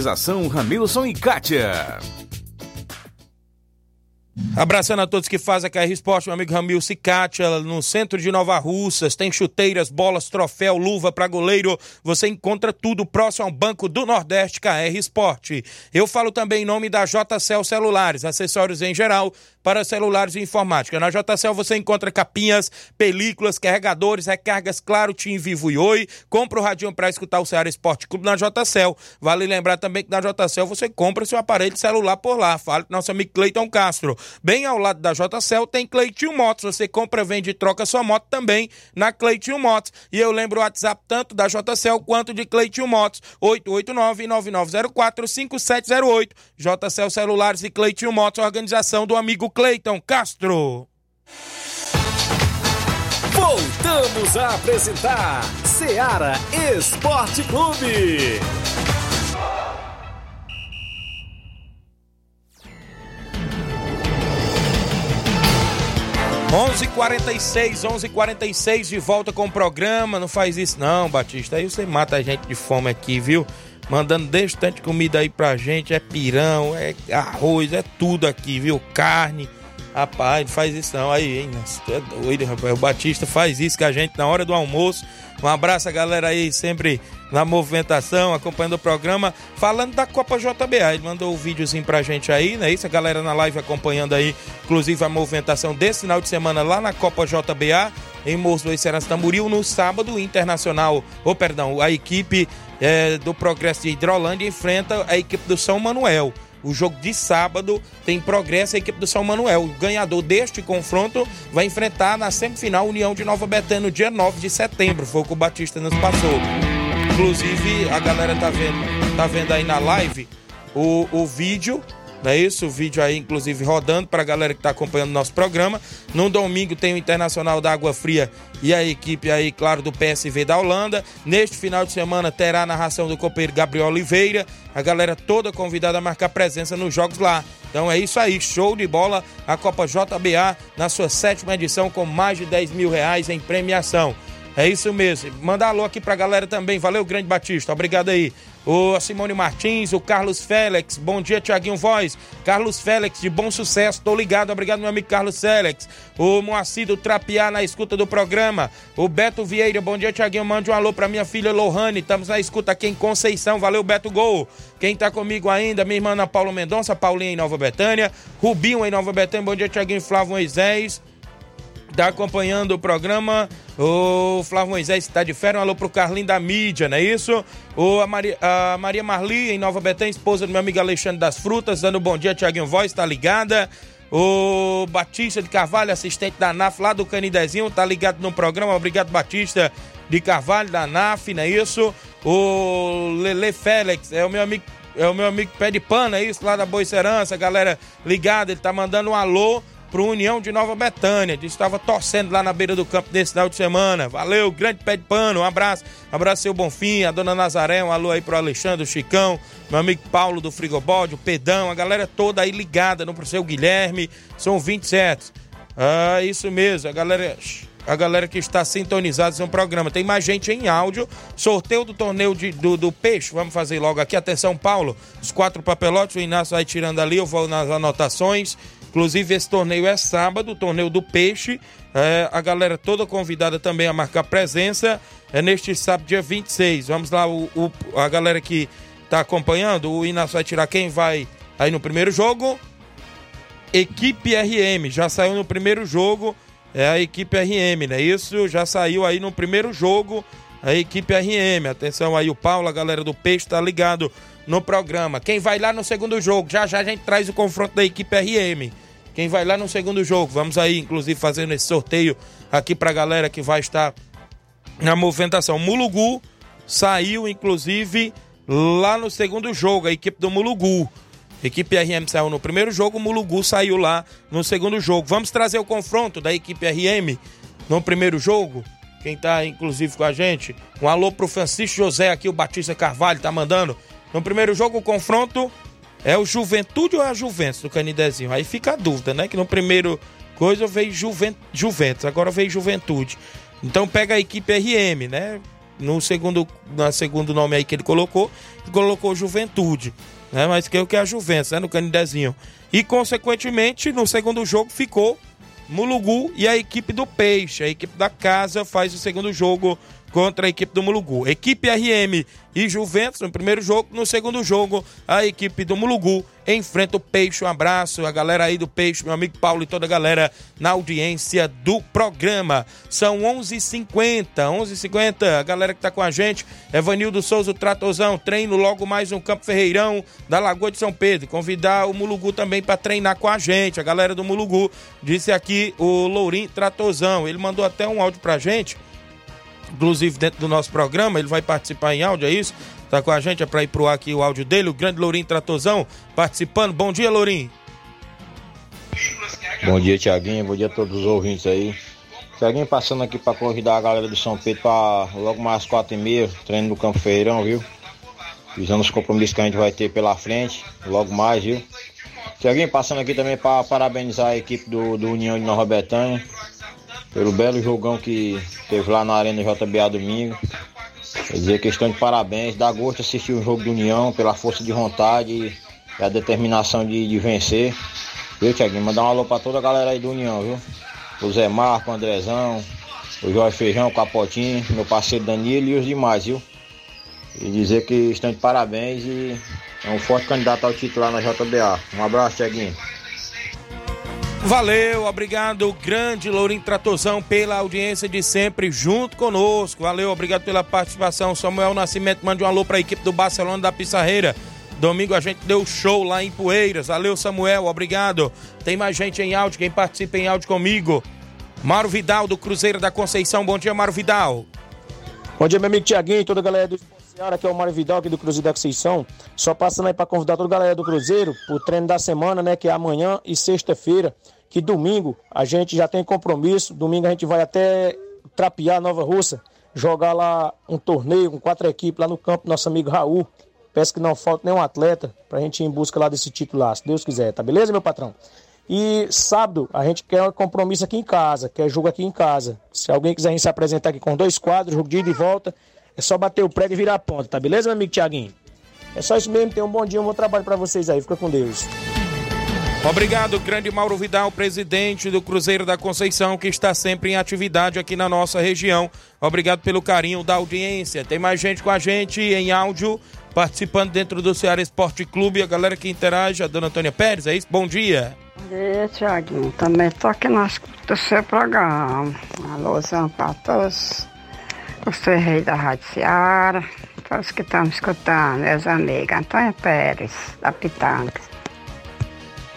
Ramilson e Kátia. Abraçando a todos que fazem a KR Esporte, meu amigo Ramil Cicatia, no centro de Nova Russas, tem chuteiras, bolas, troféu, luva para goleiro, você encontra tudo próximo ao Banco do Nordeste KR Esporte. Eu falo também em nome da JCL Celulares, acessórios em geral para celulares e informática. Na JCL você encontra capinhas, películas, carregadores, recargas, claro, Tim Vivo e Oi. Compra o radinho para escutar o Ceará Esporte Clube na JCL. Vale lembrar também que na JCL você compra seu aparelho celular por lá. Fale com nosso amigo Cleiton Castro. Bem ao lado da JCL tem Cleitinho Motos. Você compra, vende e troca sua moto também na Cleitinho Motos. E eu lembro o WhatsApp tanto da JCL quanto de Cleitinho Motos. 889-9904-5708. JCL Celulares e Cleitinho Motos, organização do amigo Cleiton Castro. Voltamos a apresentar Seara Esporte Clube. 11:46, 11:46 de volta com o programa. Não faz isso não, Batista. Aí você mata a gente de fome aqui, viu? Mandando desde tanto comida aí pra gente, é pirão, é arroz, é tudo aqui, viu? Carne. Rapaz, não faz isso não. Aí, hein? Nossa, tu é doido, rapaz. O Batista faz isso com a gente na hora do almoço. Um abraço a galera aí, sempre na movimentação, acompanhando o programa. Falando da Copa JBA, ele mandou o um videozinho pra gente aí, né? Isso, a galera na live acompanhando aí, inclusive a movimentação desse final de semana lá na Copa JBA, em Morros do Ceará Tamboril, no sábado, Internacional, ou perdão, a equipe é, do Progresso de Hidrolândia enfrenta a equipe do São Manuel. O jogo de sábado tem progresso a equipe do São Manuel. O ganhador deste confronto vai enfrentar na semifinal União de Nova Betânia no dia 9 de setembro. Foi o que o Batista nos passou. Inclusive, a galera tá vendo, tá vendo aí na live o, o vídeo não é isso? O vídeo aí, inclusive, rodando para a galera que está acompanhando nosso programa. No domingo tem o Internacional da Água Fria e a equipe aí, claro, do PSV da Holanda. Neste final de semana terá a narração do copeiro Gabriel Oliveira. A galera toda convidada a marcar presença nos jogos lá. Então é isso aí, show de bola. A Copa JBA na sua sétima edição com mais de 10 mil reais em premiação. É isso mesmo. Manda alô aqui pra galera também. Valeu, Grande Batista. Obrigado aí. O Simone Martins, o Carlos Félix. Bom dia, Tiaguinho Voz. Carlos Félix, de bom sucesso. Tô ligado. Obrigado, meu amigo Carlos Félix. O Moacir do Trapiá na escuta do programa. O Beto Vieira. Bom dia, Tiaguinho. Mande um alô pra minha filha Lohane. Estamos na escuta aqui em Conceição. Valeu, Beto Gol. Quem tá comigo ainda? Minha irmã Ana Paula Mendonça, Paulinha em Nova Betânia. Rubinho em Nova Betânia. Bom dia, Tiaguinho Flávio Moisés. Tá acompanhando o programa. O Flávio Moisés está de férias. Um alô pro Carlinho da mídia, não é isso? O, a, Maria, a Maria Marli, em Nova Betânia, esposa do meu amigo Alexandre das Frutas, dando um bom dia, Tiaguinho Voz, tá ligada? O Batista de Carvalho, assistente da NAF lá do Canidezinho, tá ligado no programa. Obrigado, Batista de Carvalho, da NAF, não é isso? O Lele Félix, é o meu amigo. É o meu amigo Pé de Pano, é isso? Lá da Boicerança, galera ligada, ele tá mandando um alô pro União de Nova Betânia. Disse estava torcendo lá na beira do campo desse final de semana. Valeu, grande pé de pano, um abraço. Abraço, seu Bonfim, a dona Nazaré, um alô aí pro Alexandre, o Chicão, meu amigo Paulo do Frigobode, o Pedão, a galera toda aí ligada no pro seu Guilherme. São 27. Ah, isso mesmo, a galera a galera que está sintonizada no programa. Tem mais gente em áudio. Sorteio do torneio de, do, do peixe. Vamos fazer logo aqui. Atenção, Paulo. Os quatro papelotes. O Inácio vai tirando ali. Eu vou nas anotações. Inclusive, esse torneio é sábado, o torneio do peixe. É, a galera toda convidada também a marcar presença. É neste sábado, dia 26. Vamos lá, o, o a galera que está acompanhando. O Inácio vai tirar quem vai aí no primeiro jogo. Equipe RM. Já saiu no primeiro jogo. É a equipe RM, né? Isso já saiu aí no primeiro jogo. A equipe RM. Atenção aí, o Paulo, a galera do Peixe, tá ligado no programa. Quem vai lá no segundo jogo? Já já a gente traz o confronto da equipe RM. Quem vai lá no segundo jogo? Vamos aí, inclusive, fazendo esse sorteio aqui pra galera que vai estar na movimentação. Mulugu saiu, inclusive, lá no segundo jogo, a equipe do Mulugu. Equipe RM saiu no primeiro jogo, Mulugu saiu lá no segundo jogo. Vamos trazer o confronto da equipe RM no primeiro jogo. Quem tá, inclusive, com a gente. Um alô pro Francisco José aqui, o Batista Carvalho, tá mandando. No primeiro jogo, o confronto é o Juventude ou é a Juventus do Canidezinho? Aí fica a dúvida, né? Que no primeiro coisa veio Juventus, Juventus agora veio Juventude. Então pega a equipe RM, né? No segundo, no segundo nome aí que ele colocou, colocou Juventude, né? Mas que é o que é a Juventus, né? No Canidezinho. E consequentemente, no segundo jogo ficou Mulugu e a equipe do Peixe. A equipe da casa faz o segundo jogo contra a equipe do Mulugu. Equipe RM e Juventus no primeiro jogo. No segundo jogo, a equipe do Mulugu enfrenta o Peixe. Um abraço, a galera aí do Peixe, meu amigo Paulo e toda a galera na audiência do programa. São 11:50, h 11:50. A galera que tá com a gente, Evanildo Souza, o Tratozão, treino logo mais no Campo Ferreirão da Lagoa de São Pedro. Convidar o Mulugu também para treinar com a gente. A galera do Mulugu disse aqui o Lourim Tratozão. Ele mandou até um áudio pra gente inclusive dentro do nosso programa, ele vai participar em áudio, é isso? Tá com a gente, é para ir pro ar aqui o áudio dele, o grande Lourinho Tratozão participando. Bom dia, Lourinho. Bom dia, Tiaguinho, bom dia a todos os ouvintes aí. Tiaguinho passando aqui para convidar a galera do São Pedro para logo mais quatro e meia, treino no Campo Feirão, viu? Visando os compromissos que a gente vai ter pela frente, logo mais, viu? Tiaguinho passando aqui também para parabenizar a equipe do, do União de Nova Betânia pelo belo jogão que teve lá na Arena JBA domingo. Quer dizer, questão de parabéns, dá gosto assistir o jogo do União pela força de vontade e a determinação de, de vencer. Viu, Tiaguinho? Mandar um alô pra toda a galera aí do União, viu? O Zé Marco, o Andrezão, o Jorge Feijão, o Capotinho, meu parceiro Danilo e os demais, viu? E dizer que estão de parabéns e é um forte candidato ao título lá na JBA. Um abraço, Tiaguinho. Valeu, obrigado, grande Lourinho Tratozão, pela audiência de sempre junto conosco. Valeu, obrigado pela participação. Samuel Nascimento, mande um alô para a equipe do Barcelona da Pissarreira. Domingo a gente deu show lá em Poeiras. Valeu, Samuel, obrigado. Tem mais gente em áudio, quem participa em áudio comigo. Mauro Vidal, do Cruzeiro da Conceição. Bom dia, Mauro Vidal. Bom dia, meu amigo Tiaguinho e toda a galera do Senhora, aqui é o Mário Vidal, aqui do Cruzeiro da Conceição. Só passando aí para convidar toda a galera do Cruzeiro pro treino da semana, né? Que é amanhã e sexta-feira. Que domingo a gente já tem compromisso. Domingo a gente vai até Trapiar, Nova Russa, jogar lá um torneio com quatro equipes lá no campo nosso amigo Raul. Peço que não falte nenhum atleta pra gente ir em busca lá desse título lá, se Deus quiser, tá beleza, meu patrão? E sábado a gente quer um compromisso aqui em casa, quer jogo aqui em casa. Se alguém quiser se apresentar aqui com dois quadros, jogo de ida e volta, é só bater o prédio e virar a ponta, tá beleza, meu amigo Tiaguinho? É só isso mesmo, tenham um bom dia, um bom trabalho para vocês aí, fica com Deus. Obrigado, grande Mauro Vidal, presidente do Cruzeiro da Conceição, que está sempre em atividade aqui na nossa região. Obrigado pelo carinho da audiência. Tem mais gente com a gente em áudio, participando dentro do Ceará Esporte Clube. A galera que interage, a dona Antônia Pérez, é isso? Bom dia. Bom dia, Tiaguinho. Também estou aqui na escuta do seu programa. Alôzão para todos os ferreiros da Rádio Ceará, todos que estão escutando, meus amigos. Antônia Pérez, da Pitanga.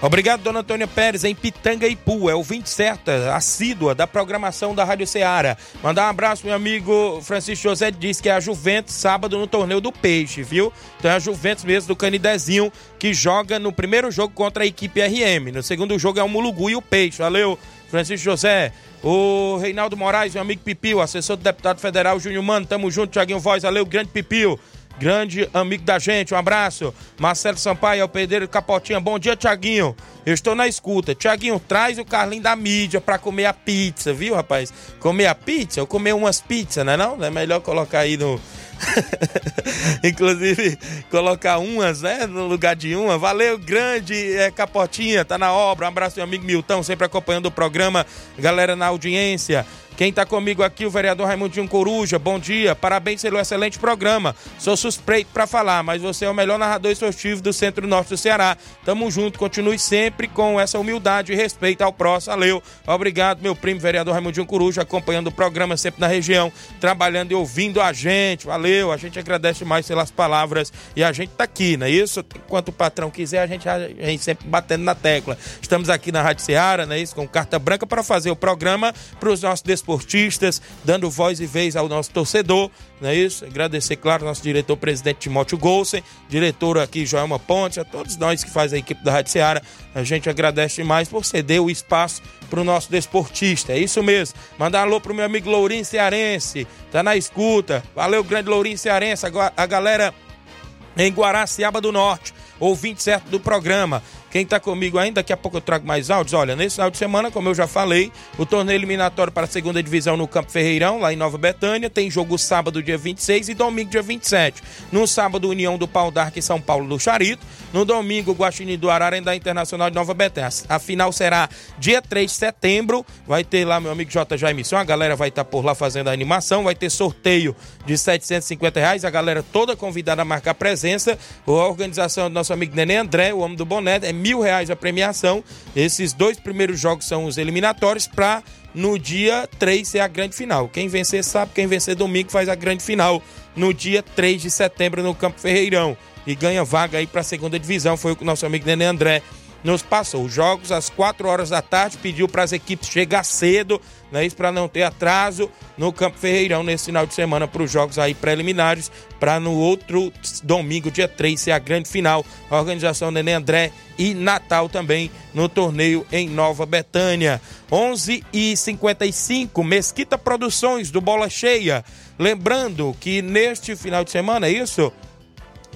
Obrigado, dona Antônia Pérez, em Pitanga Ipu, é o 20 certa, assídua da programação da Rádio Ceará. Mandar um abraço, meu amigo Francisco José, diz que é a Juventus sábado no torneio do Peixe, viu? Então é a Juventus mesmo do Canidezinho, que joga no primeiro jogo contra a equipe RM. No segundo jogo é o Mulugu e o Peixe. Valeu, Francisco José. O Reinaldo Moraes, meu amigo Pipio, assessor do deputado federal Júnior Mano, tamo junto, Tiaguinho Voz, valeu, grande Pipio grande amigo da gente, um abraço. Marcelo Sampaio, é o Pedreiro Capotinha, bom dia, Tiaguinho. Eu estou na escuta. Tiaguinho, traz o Carlinho da mídia pra comer a pizza, viu, rapaz? Comer a pizza ou comer umas pizzas, não é não? É melhor colocar aí no... Inclusive, colocar umas, né? No lugar de uma. Valeu, grande é, Capotinha, tá na obra. Um abraço, meu amigo Milton, sempre acompanhando o programa. Galera na audiência. Quem está comigo aqui, o vereador Raimundinho Coruja. Bom dia, parabéns pelo excelente programa. Sou suspeito para falar, mas você é o melhor narrador esportivo do centro-norte do Ceará. Tamo junto, continue sempre com essa humildade e respeito ao próximo. Valeu, obrigado, meu primo vereador Raimundinho Coruja, acompanhando o programa sempre na região, trabalhando e ouvindo a gente. Valeu, a gente agradece mais pelas palavras e a gente tá aqui, não é isso? Enquanto o patrão quiser, a gente, a gente sempre batendo na tecla. Estamos aqui na Rádio Ceará, não é isso? Com carta branca para fazer o programa para os nossos esportistas, dando voz e vez ao nosso torcedor, não é isso? Agradecer, claro, nosso diretor-presidente Timóteo Golsen, diretor aqui Joelma Ponte, a todos nós que faz a equipe da Rádio Ceará. A gente agradece demais por ceder o espaço para o nosso desportista. É isso mesmo. Mandar alô pro meu amigo Lourinho Cearense, tá na escuta. Valeu, grande Lourinho Cearense, a galera em Guaraciaba do Norte, ouvinte certo do programa. Quem está comigo ainda, daqui a pouco eu trago mais áudios. Olha, nesse final de semana, como eu já falei, o torneio eliminatório para a segunda divisão no Campo Ferreirão, lá em Nova Betânia, tem jogo sábado, dia 26 e domingo, dia 27. No sábado, União do Pau d'Arco e São Paulo do Charito. No domingo, Guaxinim do Ararendá Internacional de Nova Betânia. A final será dia 3 de setembro. Vai ter lá meu amigo J. Jaimson. A galera vai estar por lá fazendo a animação. Vai ter sorteio de 750 reais. A galera toda convidada a marcar presença. A organização do nosso amigo Nenê André, o homem do boné, é mil reais a premiação. Esses dois primeiros jogos são os eliminatórios para no dia 3 ser a grande final. Quem vencer sabe, quem vencer domingo faz a grande final no dia 3 de setembro no Campo Ferreirão. E ganha vaga aí para a segunda divisão. Foi o que o nosso amigo Nenê André nos passou. Os jogos às 4 horas da tarde, pediu para as equipes chegar cedo, né, isso para não ter atraso no Campo Ferreirão nesse final de semana para os jogos aí preliminares, para no outro domingo, dia 3, ser a grande final. A organização Nenê André e Natal também no torneio em Nova Betânia. 11 e 55 Mesquita Produções do Bola Cheia. Lembrando que neste final de semana, é isso?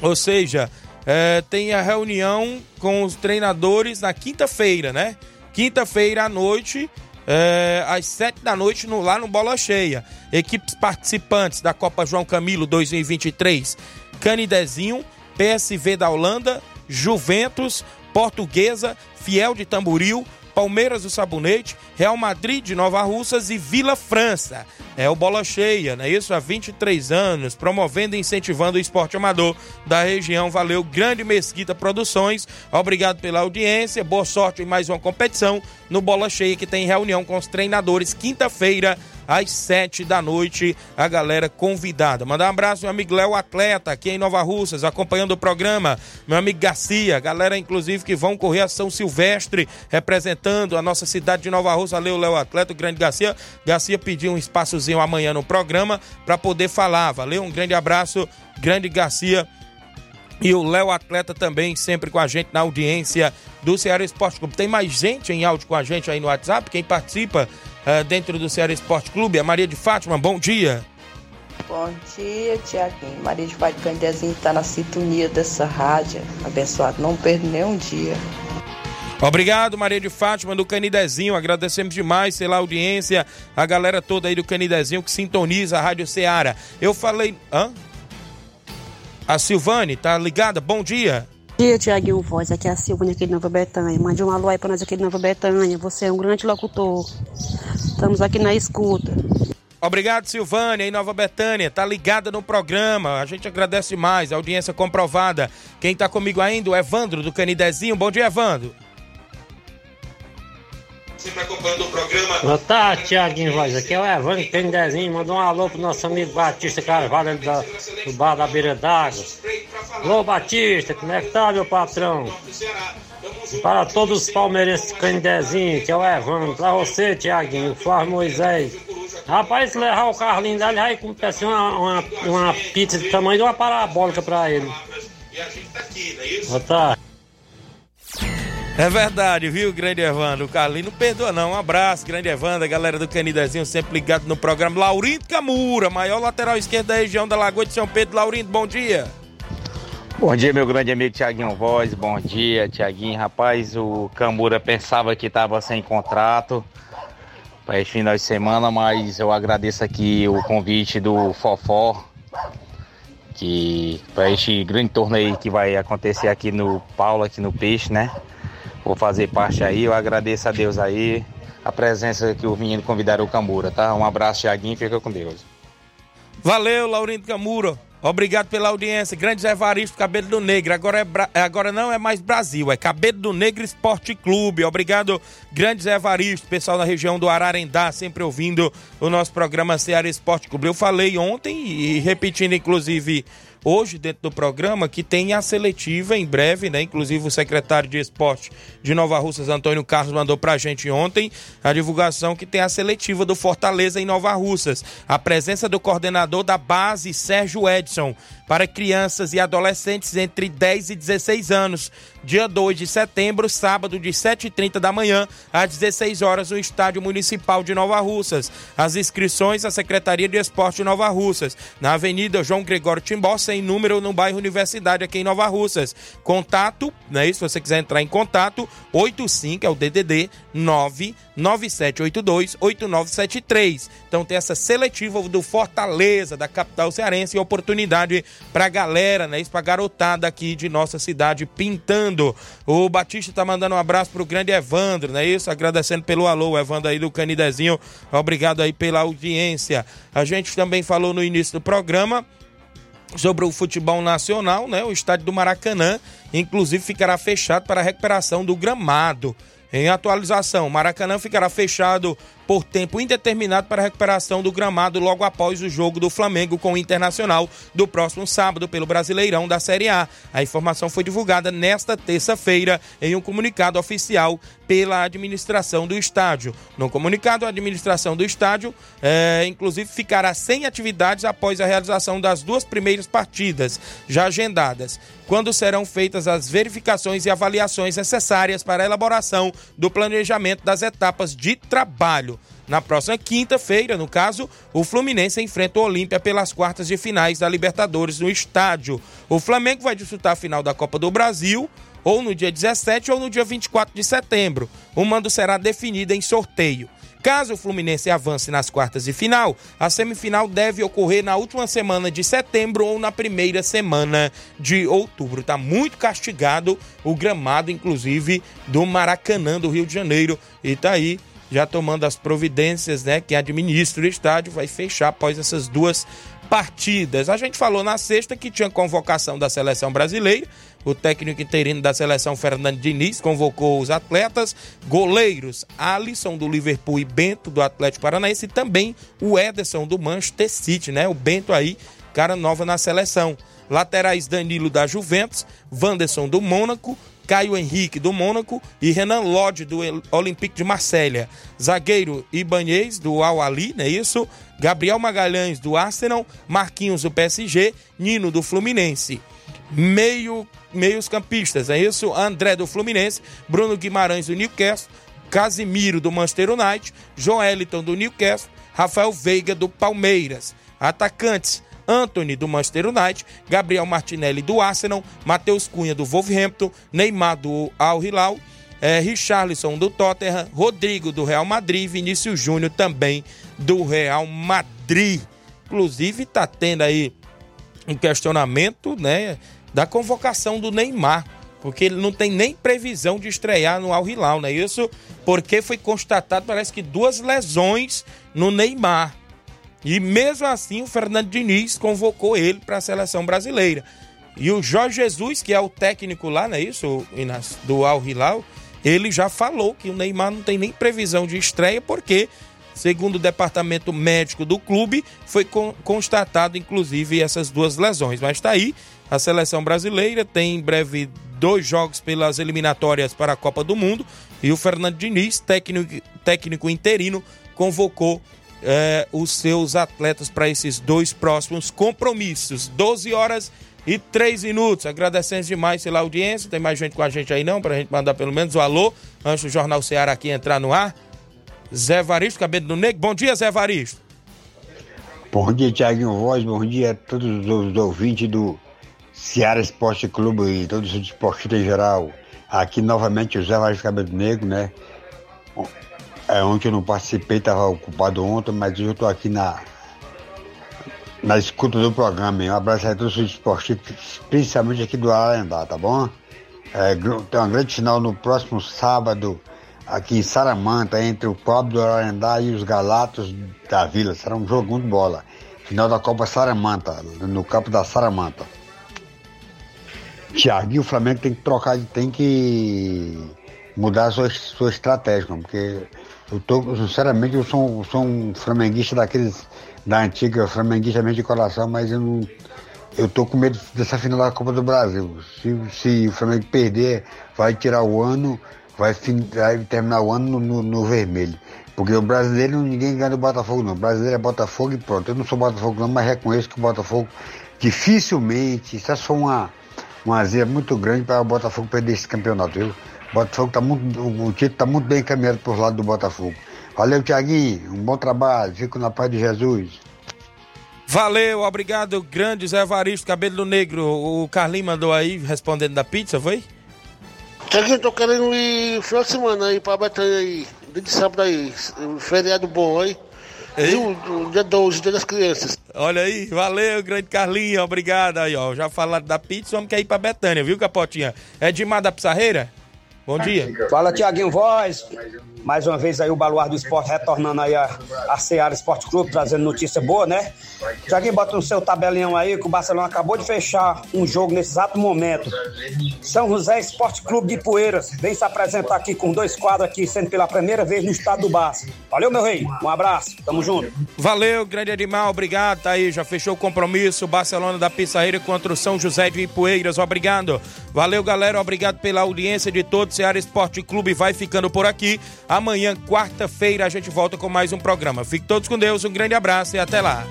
Ou seja, é, tem a reunião com os treinadores na quinta-feira, né? Quinta-feira à noite, é, às sete da noite, no, lá no Bola Cheia. Equipes participantes da Copa João Camilo 2023: Canidezinho, PSV da Holanda, Juventus, Portuguesa, Fiel de Tamboril, Palmeiras do Sabonete, Real Madrid de Nova Russas e Vila França. É o Bola Cheia, não é isso? Há 23 anos, promovendo e incentivando o esporte amador da região. Valeu, Grande Mesquita Produções. Obrigado pela audiência. Boa sorte em mais uma competição no Bola Cheia, que tem reunião com os treinadores quinta-feira às sete da noite, a galera convidada. Mandar um abraço, meu amigo Léo Atleta, aqui em Nova Russas, acompanhando o programa. Meu amigo Garcia, galera, inclusive, que vão correr a São Silvestre, representando a nossa cidade de Nova Russa. Valeu, Léo Atleta, o grande Garcia. Garcia pediu um espaçozinho amanhã no programa para poder falar. Valeu, um grande abraço, grande Garcia. E o Léo Atleta também, sempre com a gente na audiência do Ceará Esporte Clube. Tem mais gente em áudio com a gente aí no WhatsApp? Quem participa uh, dentro do Ceará Esporte Clube? A Maria de Fátima, bom dia. Bom dia, Tiaguinho. Maria de Fátima Candezinho está na sintonia dessa rádio. Abençoado, não perde nenhum dia. Obrigado, Maria de Fátima, do Canidezinho. Agradecemos demais pela audiência, a galera toda aí do Canidezinho que sintoniza a Rádio Ceará. Eu falei. Hã? A Silvane, tá ligada? Bom dia. Dia, Tiaguinho Voz. Aqui é a Silvane aqui de Nova Betânia. Mande um alô aí pra nós aqui de Nova Betânia. Você é um grande locutor. Estamos aqui na escuta. Obrigado, Silvânia, em Nova Betânia. Tá ligada no programa. A gente agradece mais. Audiência comprovada. Quem tá comigo ainda? O Evandro do Canidezinho. Bom dia, Evandro. Sempre acompanhando o programa. Boa tarde, Tiaguinho Voz. Aqui é o Evandro Canidezinho. Mandou um alô pro nosso amigo Batista Carvalho da, do bar da beira d'água. Alô, Batista, como é que tá, meu patrão? Para todos os palmeirenses de Canidezinho, que é o Evandro. Pra você, Tiaguinho, Flávio Moisés. Rapaz, se levar o Carlinhos dele, vai comprar uma, uma, uma pizza do tamanho de uma parabólica pra ele. Boa tarde. É verdade, viu, grande Evandro? O Carlinhos não perdoa, não. Um abraço, grande Evandro, a galera do Canidezinho, sempre ligado no programa. Laurindo Camura, maior lateral esquerdo da região da Lagoa de São Pedro. Laurindo, bom dia. Bom dia, meu grande amigo Tiaguinho Voz. Bom dia, Tiaguinho. Rapaz, o Camura pensava que estava sem contrato para esse final de semana, mas eu agradeço aqui o convite do Fofó, que para este grande torneio que vai acontecer aqui no Paulo, aqui no Peixe, né? Vou fazer parte aí, eu agradeço a Deus aí a presença que o menino convidaram o Camura, tá? Um abraço, Tiaguinho, fica com Deus. Valeu, Laurindo Camura. Obrigado pela audiência. Grande Zé Varisto, Cabelo do Negro. Agora, é Bra... agora não é mais Brasil, é Cabelo do Negro Esporte Clube. Obrigado, grande Zé Varisto, pessoal da região do Ararendá, sempre ouvindo o nosso programa Ceará Esporte Clube. Eu falei ontem e repetindo, inclusive, hoje dentro do programa que tem a seletiva em breve, né? Inclusive o secretário de esporte de Nova Russas, Antônio Carlos, mandou pra gente ontem a divulgação que tem a seletiva do Fortaleza em Nova Russas. A presença do coordenador da base, Sérgio Edson, para crianças e adolescentes entre 10 e 16 anos. Dia 2 de setembro, sábado, de 7h30 da manhã às 16 horas, no Estádio Municipal de Nova Russas. As inscrições à Secretaria de Esporte de Nova Russas, na Avenida João Gregório Timbó, sem número, no bairro Universidade, aqui em Nova Russas. Contato, né? Se você quiser entrar em contato, 85 é o DDD 997828973. Então tem essa seletiva do Fortaleza, da capital cearense, e oportunidade pra galera, né? Isso pra garotada aqui de nossa cidade pintando. O Batista tá mandando um abraço pro grande Evandro, não é isso? Agradecendo pelo alô, Evandro aí do Canidezinho. Obrigado aí pela audiência. A gente também falou no início do programa sobre o futebol nacional, né? O estádio do Maracanã, inclusive, ficará fechado para a recuperação do gramado. Em atualização, Maracanã ficará fechado por tempo indeterminado para a recuperação do gramado logo após o jogo do Flamengo com o Internacional do próximo sábado pelo Brasileirão da Série A. A informação foi divulgada nesta terça-feira em um comunicado oficial pela administração do estádio. No comunicado, a administração do estádio, é, inclusive, ficará sem atividades após a realização das duas primeiras partidas já agendadas, quando serão feitas as verificações e avaliações necessárias para a elaboração do planejamento das etapas de trabalho. Na próxima quinta-feira, no caso, o Fluminense enfrenta o Olímpia pelas quartas de finais da Libertadores no estádio. O Flamengo vai disputar a final da Copa do Brasil ou no dia 17 ou no dia 24 de setembro. O mando será definido em sorteio. Caso o Fluminense avance nas quartas de final, a semifinal deve ocorrer na última semana de setembro ou na primeira semana de outubro. Tá muito castigado o gramado, inclusive, do Maracanã, do Rio de Janeiro. E tá aí já tomando as providências, né? Que administra o estádio vai fechar após essas duas partidas. A gente falou na sexta que tinha convocação da seleção brasileira. O técnico interino da seleção, Fernando Diniz, convocou os atletas, goleiros Alisson do Liverpool e Bento do Atlético Paranaense e também o Ederson do Manchester City, né? O Bento aí, cara nova na seleção. Laterais Danilo da Juventus, Wanderson do Mônaco, Caio Henrique do Mônaco e Renan Lodge do Olympique de Marselha. Zagueiro Ibanez do Al Ali, não é isso? Gabriel Magalhães do Arsenal, Marquinhos do PSG, Nino do Fluminense. Meio, meios campistas, é isso? André do Fluminense, Bruno Guimarães do Newcastle, Casimiro do Manchester United, Joeliton do Newcastle, Rafael Veiga do Palmeiras. Atacantes, Anthony do Manchester United, Gabriel Martinelli do Arsenal, Matheus Cunha do Wolverhampton, Neymar do Al Hilal, é, Richarlison do Tottenham, Rodrigo do Real Madrid, Vinícius Júnior também do Real Madrid. Inclusive está tendo aí um questionamento, né, da convocação do Neymar, porque ele não tem nem previsão de estrear no Al Hilal, não é isso? Porque foi constatado, parece que duas lesões no Neymar. E mesmo assim, o Fernando Diniz convocou ele para a seleção brasileira. E o Jorge Jesus, que é o técnico lá, não é isso, Inácio, do Al Hilal, ele já falou que o Neymar não tem nem previsão de estreia, porque, segundo o departamento médico do clube, foi con constatado, inclusive, essas duas lesões. Mas está aí, a seleção brasileira tem em breve dois jogos pelas eliminatórias para a Copa do Mundo e o Fernando Diniz, técnico, técnico interino, convocou é, os seus atletas para esses dois próximos compromissos. 12 horas e 3 minutos. Agradecemos demais pela audiência. Tem mais gente com a gente aí não, para a gente mandar pelo menos o alô antes do Jornal Ceará aqui entrar no ar. Zé Varisto, cabelo do Negro. Bom dia, Zé Varisto. Bom dia, Tiaguinho Voz. Bom dia a todos os ouvintes do Ceará Esporte Clube e todos os esportistas em geral. Aqui novamente o Zé Varisto Cabelo Negro, né? É, ontem eu não participei, estava ocupado ontem, mas hoje eu estou aqui na, na escuta do programa. Um abraço a todos os esportistas, principalmente aqui do Ararendá, tá bom? É, tem uma grande final no próximo sábado, aqui em Saramanta, entre o Clube do Ararendá e os Galatos da Vila. Será um jogo de bola. Final da Copa Saramanta, no campo da Saramanta. Tiaguinho, o Flamengo tem que trocar, tem que mudar a sua, sua estratégia, porque eu tô, sinceramente, eu sou, sou um flamenguista daqueles da antiga, flamenguista mesmo de coração, mas eu não. Eu tô com medo dessa final da Copa do Brasil. Se, se o Flamengo perder, vai tirar o ano, vai, vai terminar o ano no, no, no, vermelho. Porque o brasileiro ninguém ganha do Botafogo, não. O brasileiro é Botafogo e pronto. Eu não sou Botafogo, não, mas reconheço que o Botafogo dificilmente, isso é só uma, uma azia muito grande para o Botafogo perder esse campeonato, viu? O Botafogo tá muito, o título está muito bem encaminhado por lado do Botafogo. Valeu, Tiaguinho. Um bom trabalho. Fico na paz de Jesus. Valeu, obrigado, grande Zé Varisto, cabelo do negro. O Carlinho mandou aí respondendo da pizza, foi? Tiaguinho, tô querendo ir final de semana aí pra Betânia aí. Dia de sábado aí. Feriado bom aí. E o, dia 12, dia das crianças. Olha aí, valeu, grande Carlinho, obrigado aí, ó. Já falaram da pizza, vamos quer ir pra Betânia, viu, Capotinha? É de Mar da Pissarreira? Bom dia. Fala, Tiaguinho Voz. Mais uma vez aí o Baluar do Esporte retornando aí a, a Seara Esporte Clube, trazendo notícia boa, né? Tiaguinho, bota no seu tabelinho aí que o Barcelona acabou de fechar um jogo nesse exato momento. São José Esporte Clube de Poeiras. Vem se apresentar aqui com dois quadros aqui, sendo pela primeira vez no estado do Barça. Valeu, meu rei. Um abraço. Tamo junto. Valeu, grande animal. Obrigado. Tá aí, já fechou o compromisso. Barcelona da Pissarreira contra o São José de Ipueiras. Obrigado. Valeu, galera. Obrigado pela audiência de todos. Ceará Esporte Clube vai ficando por aqui. Amanhã, quarta-feira, a gente volta com mais um programa. Fique todos com Deus. Um grande abraço e até lá.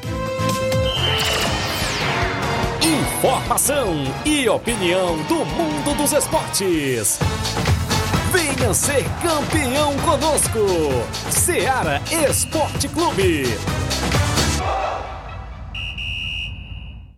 Informação e opinião do mundo dos esportes. Venha ser campeão conosco. Seara Esporte Clube.